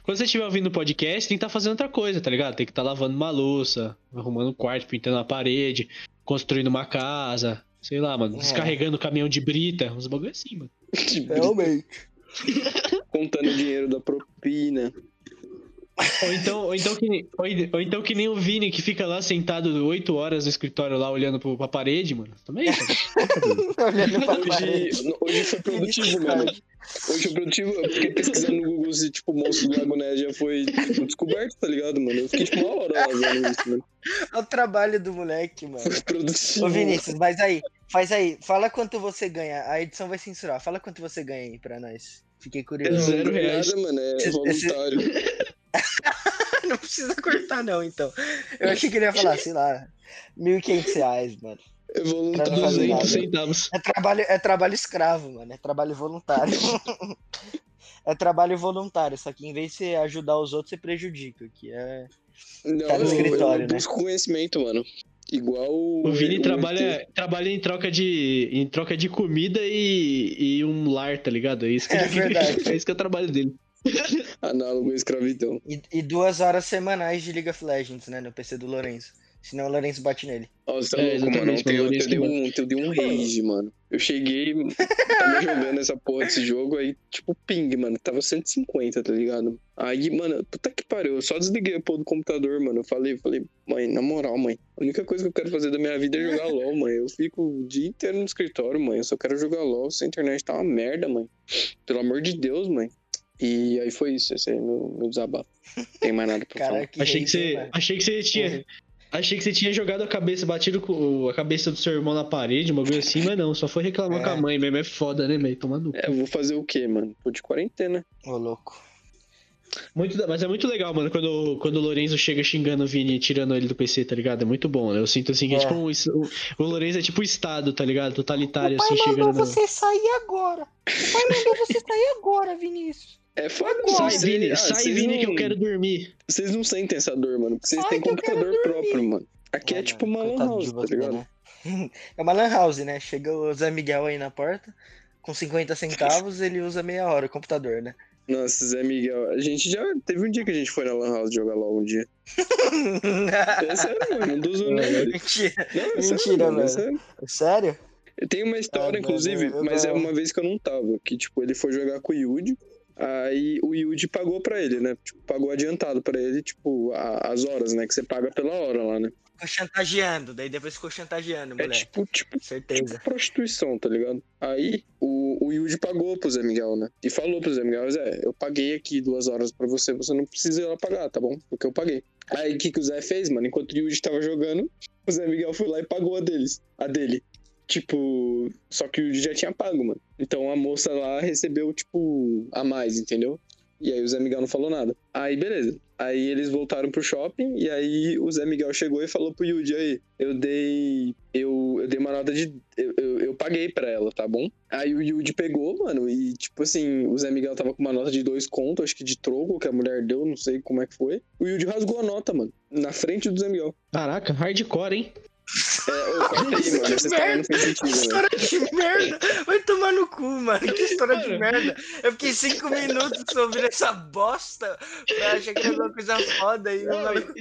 quando você estiver ouvindo o podcast, tem que estar fazendo outra coisa, tá ligado? Tem que estar lavando uma louça, arrumando um quarto, pintando a parede, construindo uma casa, sei lá, mano, É. descarregando o caminhão de brita, uns bagulho assim, mano. Realmente. Contando o dinheiro da propina. Ou então, ou, então que, nem- ou, ou então que nem o Vini que fica lá sentado 8 horas no escritório lá olhando pro, pra parede, mano. Também, cara. Olhando pra parede. Hoje, hoje foi produtivo, mano. Hoje foi produtivo. Eu fiquei pesquisando no Google se, tipo, o monstro do Lago Ness já foi tipo, descoberto, tá ligado, mano? Eu fiquei, tipo, uma hora lá vendo isso, mano. Olha o trabalho do moleque, mano. Foi produtivo. Ô Vinícius, mas aí, faz aí, fala quanto você ganha. A edição vai censurar. Fala quanto você ganha aí pra nós. Fiquei curioso. Zero é reais. nada, mano. É Esse- voluntário. não precisa cortar, não, então. Eu achei que ele ia falar, sei lá, 1.500 reais, mano. É voluntário. Pra não fazer 200 nada. centavos. É trabalho, é trabalho escravo, mano. É trabalho voluntário. é trabalho voluntário, só que em vez de você ajudar os outros, você prejudica. Que é... Não, Tá no eu- escritório, eu né? busco conhecimento, mano. Igual O Vini o- trabalha, trabalha em troca de em troca de comida e, e um lar, tá ligado? É isso que, É ele- verdade. é isso que é o trabalho dele. Análogo à escravidão. E, e duas horas semanais de League of Legends, né? No PC do Lourenço. Senão o Lourenço bate nele. Nossa, É, é, louco, mano. Ontem eu, eu, dei um, eu dei um rage, mano. Eu cheguei, tava jogando essa porra desse jogo, aí, tipo, ping, mano. Tava 150, tá ligado? Aí, mano, puta que pariu. Eu só desliguei a porra do computador, mano. Eu falei, falei, mãe, na moral, mãe. A única coisa que eu quero fazer da minha vida é jogar LOL, mãe. Eu fico o dia inteiro no escritório, mãe. Eu só quero jogar LOL. Essa internet tá uma merda, mãe. Pelo amor de Deus, mãe. E aí foi isso, esse aí é meu, meu desabafo. Não tem mais nada pra Cara, falar. que Achei que você, mano. achei que você tinha, achei que você tinha jogado a cabeça, batido com a cabeça do seu irmão na parede, um bagulho assim, mas não, só foi reclamar É. com a mãe mesmo, é foda, né, meio tomando. É, eu vou fazer o quê, mano? Tô de quarentena. Ô, louco. Muito, mas é muito legal, mano, quando, quando o Lorenzo chega xingando o Vini e tirando ele do PC, tá ligado? É muito bom, né? Eu sinto assim que é É. tipo um, o, o Lorenzo é tipo o Estado, tá ligado? Totalitário, assim, chegando no... sair agora. O pai mandou você sair agora, Vinícius. É foda, Sai, vocês- Vini, ah, sai, vocês Vini, que não- eu quero dormir. Vocês não sentem essa dor, mano. Porque vocês Ai, têm que computador próprio, mano. Aqui é, É, tipo uma lan house, tá ligado? né? É uma lan house, né? Chega o Zé Miguel aí na porta, com 50 centavos, ele usa meia hora o computador, né? Nossa, Zé Miguel. A gente já. Teve um dia que a gente foi na Lan House jogar LOL um dia. É sério, mano. Não tô zoando, não. Mentira. Não, é Mentira, sério, mano, é sério. Sério? Tem uma história, Ah, inclusive, mano, eu mas é não. uma vez que eu não tava. Que, tipo, ele foi jogar com o Yuji. Aí o Yuji pagou pra ele, né? Tipo, pagou adiantado pra ele, tipo, a- as horas, né? Que você paga pela hora lá, né? Ficou chantageando, daí depois ficou chantageando, É moleque. tipo, tipo, Certeza. prostituição, tá ligado? Aí o, o Yuji pagou pro Zé Miguel, né? E falou pro Zé Miguel, Zé, eu paguei aqui duas horas pra você, você não precisa ir lá pagar, tá bom? Porque eu paguei. Aí o que, que o Zé fez, mano? Enquanto o Yuji tava jogando, o Zé Miguel foi lá e pagou a deles. A dele. Tipo, só que o já tinha pago, mano. Então a moça lá recebeu, tipo, a mais, entendeu? E aí o Zé Miguel não falou nada. Aí, beleza. Aí eles voltaram pro shopping e aí o Zé Miguel chegou e falou pro Yuji aí, eu dei. Eu, eu dei uma nota de. Eu, eu, eu paguei pra ela, tá bom? Aí o Yuji pegou, mano, e tipo assim, o Zé Miguel tava com uma nota de dois contos, acho que de troco que a mulher deu, não sei como é que foi. O Yuji rasgou a nota, mano, na frente do Zé Miguel. Caraca, hardcore, hein? É, corta aí, mano, essa história não fez sentido, velho. história de merda! Vai tomar no cu, mano. Que história de merda. Eu fiquei cinco minutos ouvindo essa bosta pra achar que era uma coisa foda e o maluco,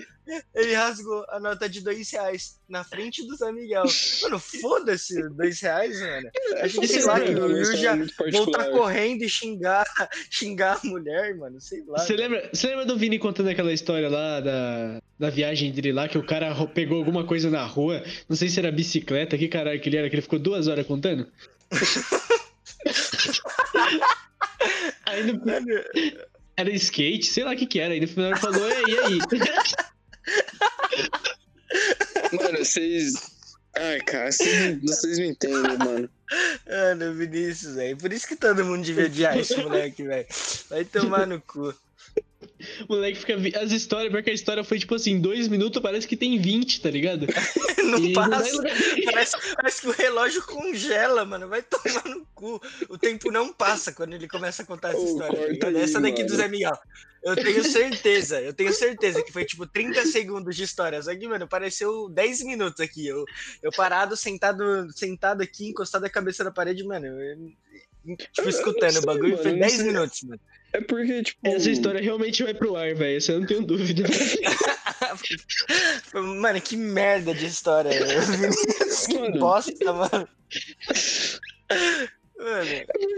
ele rasgou a nota de dois reais na frente do Zé Miguel. Mano, foda-se, dois reais, mano. A gente, sei lá, Esse o Will já muito voltar correndo e xingar, xingar a mulher, mano, sei lá. Você lembra, você lembra do Vini contando aquela história lá da, da viagem dele lá, que o cara pegou alguma coisa na rua, não sei se era bicicleta, que caralho que ele era, que ele ficou duas horas contando? Aí no, Mano, era skate, sei lá o que que era, aí no final ele falou, e aí? Mano, vocês. Ai, cara, vocês, vocês não entendem, mano. Mano, Vinícius, velho. Por isso que todo mundo devia odiar esse moleque, velho. Vai tomar no cu. O moleque fica. As histórias, porque a história foi tipo assim, dois minutos, parece que tem 20, tá ligado? Não E não passa. lugar Parece, parece que o relógio congela, mano. Vai tomar no cu. O tempo não passa quando ele começa a contar essa Ô, história. tá aí, essa daqui do mano. Zé Miguel. Eu tenho certeza, eu tenho certeza que foi tipo 30 segundos de história. Só que, mano, pareceu 10 minutos aqui. Eu, eu parado, sentado, sentado aqui, encostado a cabeça na parede, mano. eu- tipo, escutando sei, o bagulho, mano, foi eu não 10 sei. minutos, mano. É porque, tipo. Essa história realmente vai pro ar, velho. Isso eu não tenho dúvida. Mano, que merda de história. Vinícius, que Mano. bosta, mano. Mano,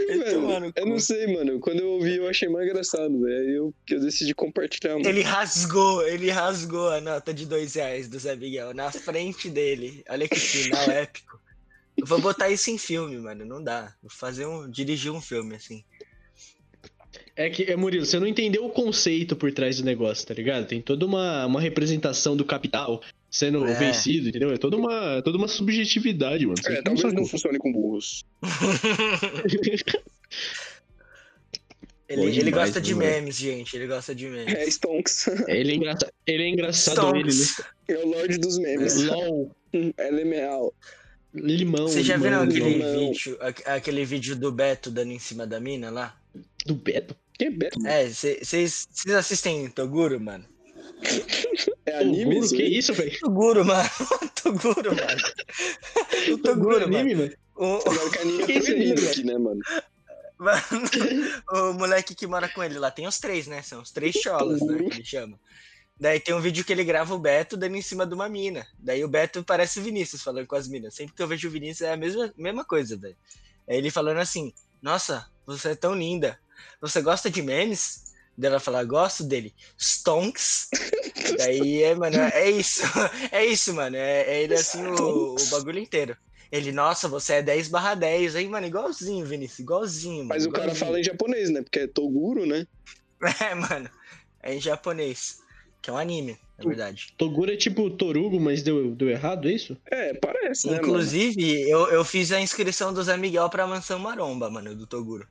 vai tomar no Velho, cu. eu não sei, mano. Quando eu ouvi, eu achei mais engraçado, velho. Aí eu, que eu decidi compartilhar, mano. Ele rasgou, ele rasgou a nota de dois reais do Zé Miguel na frente dele. Olha que final épico. Eu vou botar isso em filme, mano. Não dá. Vou fazer um. dirigir um filme, assim. É que, é, Murilo, você não entendeu o conceito por trás do negócio, tá ligado? Tem toda uma, uma representação do capital sendo É. vencido, entendeu? É toda uma, toda uma subjetividade, mano. Você É, não talvez não como- funcione com burros. Ele, Bom ele demais, gosta de mano. memes, gente. Ele gosta de memes. É, Stonks. ele, é engraçado, ele é engraçado, ele, né? Stonks. É o Lorde dos memes. LOL, LMAO. Limão. Vocês já viram aquele limão. vídeo, aquele vídeo do Beto dando em cima da mina lá? Do Beto? Que Beto? É, vocês assistem Toguro, mano? É anime Toguro? Que isso, velho? Toguro, mano. Toguro, mano. O Toguro, mano. anime, mano? O, Agora que anime Que é isso aqui, né, mano? Mano, o moleque que mora com ele lá tem os três, né? São os três cholas, né? Que ele chama. Daí tem um vídeo que ele grava o Beto dando em cima de uma mina. Daí o Beto parece o Vinícius falando com as minas. Sempre que eu vejo o Vinícius é a mesma, mesma coisa, velho. Aí ele falando assim: Nossa, você é tão linda. Você gosta de memes? Daí ela fala, gosto dele. Stonks. Daí é, mano, é isso. É isso, mano. É, é ele assim o, o bagulho inteiro. Ele, nossa, você é 10 barra 10, hein, mano? Igualzinho, Vinícius, igualzinho, mano. Mas o cara igualzinho. fala em japonês, né? Porque é Toguro, né? É, mano. É em japonês. Que é um anime, na verdade. Toguro é tipo Torugo, mas deu, deu errado, é isso? É, parece, né, mano? Inclusive, eu, eu fiz a inscrição do Zé Miguel pra Mansão Maromba, mano, do Toguro.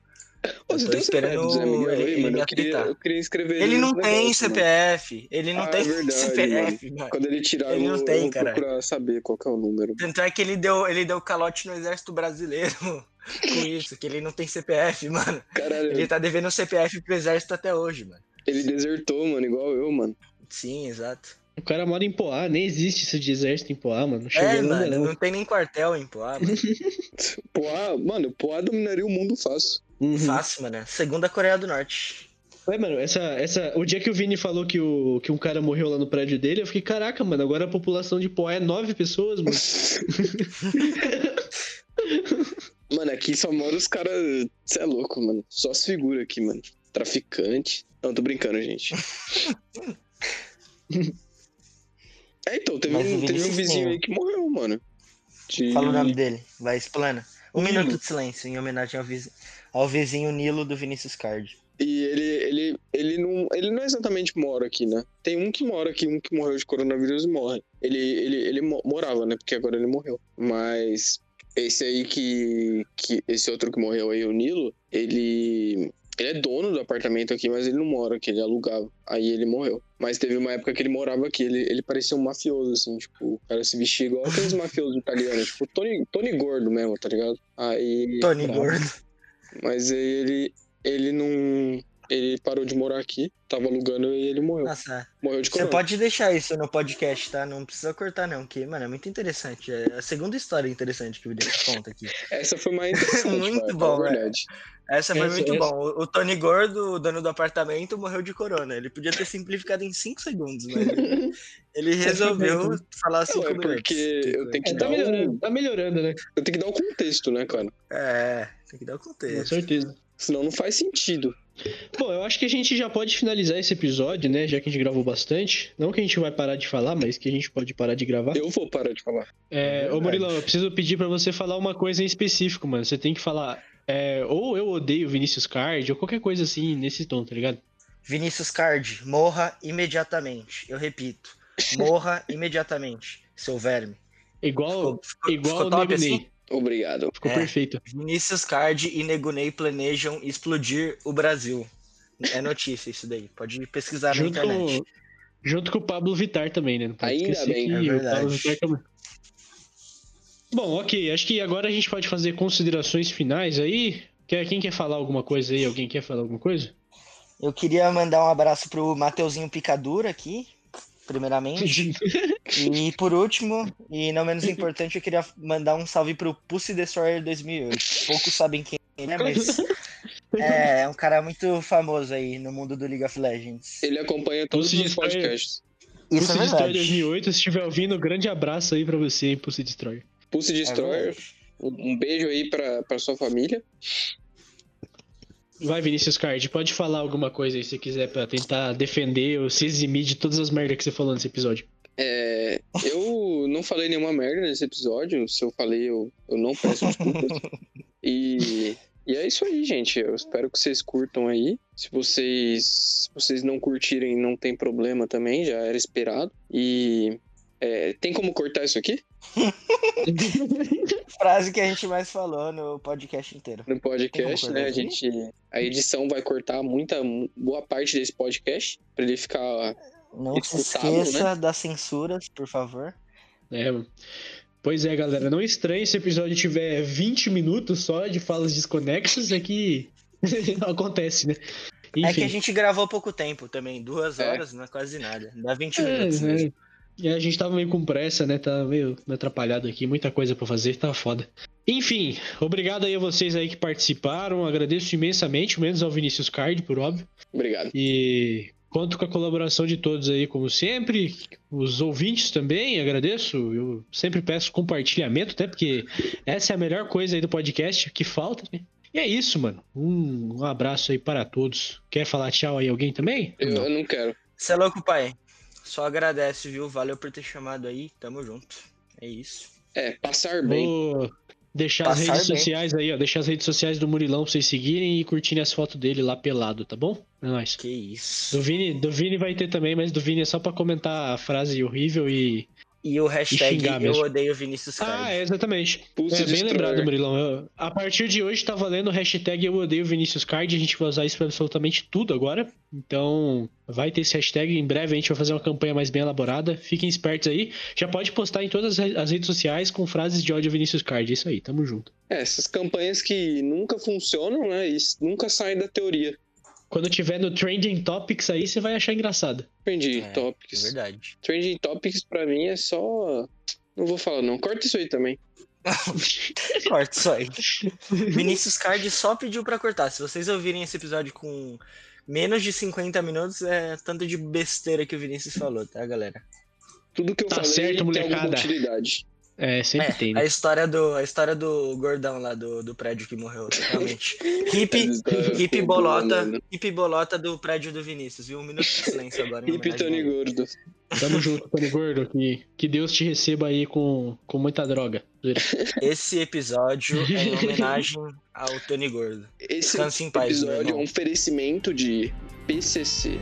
Ô, eu você tô tem o CPF esperando do Zé Miguel aí, ele mano? me Eu queria, eu queria inscrever Ele não tem negócios, mano. CPF. Ele não Ah, tem é verdade, CPF, mano. Quando ele tirar, Ele eu, não tem, eu caralho. procurar saber qual que é o número. Tanto é que ele deu, ele deu calote no exército brasileiro com isso, que ele não tem CPF, mano. Caralho, Ele tá devendo o CPF pro exército até hoje, mano. ele desertou, mano, igual eu, mano. Sim, exato. O cara mora em Poá, nem existe isso de exército em Poá, mano. Não chegou É, mano, não. não tem nem quartel em Poá, mano. Poá, mano, Poá dominaria o mundo fácil. Uhum. Fácil, mano. Segunda Coreia do Norte. Ué, mano, essa, essa, o dia que o Vini falou que, o, que um cara morreu lá no prédio dele, eu fiquei, caraca, mano, agora a população de Poá é nove pessoas, mano. Mano, aqui só mora os caras. Você é louco, mano. Só as figuras aqui, mano. Traficante. Não, tô brincando, gente. É, então, teve, Mas um, teve um vizinho tem. aí que morreu, mano. De- Fala o nome dele, vai, explana. Um Nilo. minuto de silêncio em homenagem ao, vizi- ao vizinho Nilo do Vinícius Card. E ele, ele, ele, não, ele não exatamente mora aqui, né? Tem um que mora aqui, um que morreu de coronavírus e morre. Ele, ele, ele mo- morava, né? Porque agora ele morreu. Mas esse aí que, que. Esse outro que morreu aí, o Nilo, ele. Ele é dono do apartamento aqui, mas ele não mora aqui, ele alugava. Aí ele morreu. Mas teve uma época que ele morava aqui, ele, ele parecia um mafioso, assim, tipo, o cara se vestia igual aqueles mafiosos italianos, tipo, Tony, Tony Gordo mesmo, tá ligado? Aí. Tony. Gordo. Mas aí ele, ele não. Ele parou de morar aqui, tava alugando e ele morreu. Nossa, morreu de você corona. pode deixar isso no podcast, tá? Não precisa cortar, não, que, mano, é muito interessante. É a segunda história interessante que o Vinícius conta aqui. Essa foi mais interessante, Muito vai, bom, é. verdade. Essa foi Essa- muito essa- bom. O, Tony Gordo, o dono do apartamento, morreu de corona. Ele podia ter simplificado em 5 segundos, mas ele, resolveu falar 5 Não, é minutos. porque eu tenho que É, tá dar melhorando, um, tá melhorando, né? eu tenho que dar o contexto, né, cara? É, tem que dar o Com contexto. certeza. Senão não faz sentido. Bom, eu acho que a gente já pode finalizar esse episódio, né? Já que a gente gravou bastante. Não que a gente vai parar de falar, mas que a gente pode parar de gravar. Eu vou parar de falar. É, É ô. Murilão, eu preciso pedir pra você falar uma coisa em específico, mano. Você tem que falar, é, ou eu odeio Vinícius Card, ou qualquer coisa assim, nesse tom, tá ligado? Vinícius Card, morra imediatamente. Eu repito, morra imediatamente, seu verme. Igual, Ficou, igual ficou o top Nego assim? Obrigado. Ficou É. perfeito. Vinícius Card e Nego Ney planejam explodir o Brasil. É notícia isso daí. Pode pesquisar na Junto internet. com, junto com o Pablo Vittar também, né? Não pode Ainda esquecer bem. que É o verdade. Pablo Vittar também. Bom, ok. Acho que agora a gente pode fazer considerações finais aí. Quem quer falar alguma coisa aí? Alguém quer falar alguma coisa? Eu queria mandar um abraço pro Mateuzinho Picadura aqui, primeiramente. E por último, e não menos importante, eu queria mandar um salve pro Pussy Destroyer 2008. Poucos sabem quem ele é, mas é, é um cara muito famoso aí no mundo do League of Legends. Ele acompanha todos Pulse os Destroyer. podcasts. Isso Pulse é Destroyer verdade. 2008, se estiver ouvindo, grande abraço aí pra você, hein, Pulse Destroyer. Pulse É Destroyer, um um beijo aí pra, pra sua família. Vai, Vinícius Card, pode falar alguma coisa aí se quiser pra tentar defender ou se eximir de todas as merdas que você falou nesse episódio. É, eu não falei nenhuma merda nesse episódio. Se eu falei, eu, eu não peço desculpas. E, e é isso aí, gente. Eu espero que vocês curtam aí. Se vocês, se vocês não curtirem, não tem problema também, já era esperado. E é, tem como cortar isso aqui? Frase que a gente mais falou no podcast inteiro. No podcast, né? A isso gente. A edição vai cortar muita boa parte desse podcast pra ele ficar. Não se Escutável, esqueça das censuras, por favor. É, mano. Pois é, galera, não estranhe se o episódio tiver 20 minutos só de falas desconexas, é que acontece, né? Enfim. É que a gente gravou pouco tempo também, duas É. horas, não é quase nada. Dá 20 É, minutos é. mesmo. E a gente tava meio com pressa, né? Tava meio atrapalhado aqui, muita coisa pra fazer, tava foda. Enfim, obrigado aí a vocês aí que participaram, agradeço imensamente, menos ao Vinícius Card, por óbvio. Obrigado. E conto com a colaboração de todos aí, como sempre. Os ouvintes também, agradeço. Eu sempre peço compartilhamento, até porque essa é a melhor coisa aí do podcast que falta, né? E é isso, mano. Um, um abraço aí para todos. Quer falar tchau aí alguém também? Eu, Não. eu não quero. Você é louco, pai? Só agradece, viu? Valeu por ter chamado aí. Tamo junto. É isso. É, passar bem. Vou deixar as Passar redes bem. sociais aí, ó. Deixar as redes sociais do Murilão pra vocês seguirem e curtirem as fotos dele lá pelado, tá bom? É nóis. Que isso. Do Vini, do Vini vai ter também, mas do Vini é só pra comentar a frase horrível e, e o hashtag xingar eu mesmo. odeio Vinícius Card. Ah, é, exatamente. Pulse É bem Destroyer. lembrado, Murilão. Eu- a partir de hoje tá valendo o hashtag Eu Odeio Vinícius Card. A gente vai usar isso pra absolutamente tudo agora. Então, vai ter esse hashtag. Em breve a gente vai fazer uma campanha mais bem elaborada. Fiquem espertos aí. Já pode postar em todas as redes sociais com frases de ódio a Vinícius Card. Isso aí, tamo junto. É, essas campanhas que nunca funcionam, né? E nunca saem da teoria. Quando tiver no Trending Topics aí, você vai achar engraçado. Trending É, Topics. É verdade. Trending Topics pra mim é só. Não vou falar, não. Corta isso aí também. Corta isso aí. Vinícius Card só pediu pra cortar. Se vocês ouvirem esse episódio com menos de 50 minutos, é tanto de besteira que o Vinícius falou, tá, galera? Tudo que eu Tá falei certo, tem alguma molecada. utilidade. É, sempre É, tem, a né? história do a história do gordão lá do, do prédio que morreu, realmente. Hip, hip ficou bolota, hip bolota do prédio do Vinícius, viu? Um minuto de silêncio agora. Hip Tony a. Gordo. Tamo junto, Tony Gordo. Que, que Deus te receba aí com, com muita droga. Esse episódio é em homenagem ao Tony Gordo. Esse Descanse em paz, episódio é um oferecimento de PCC.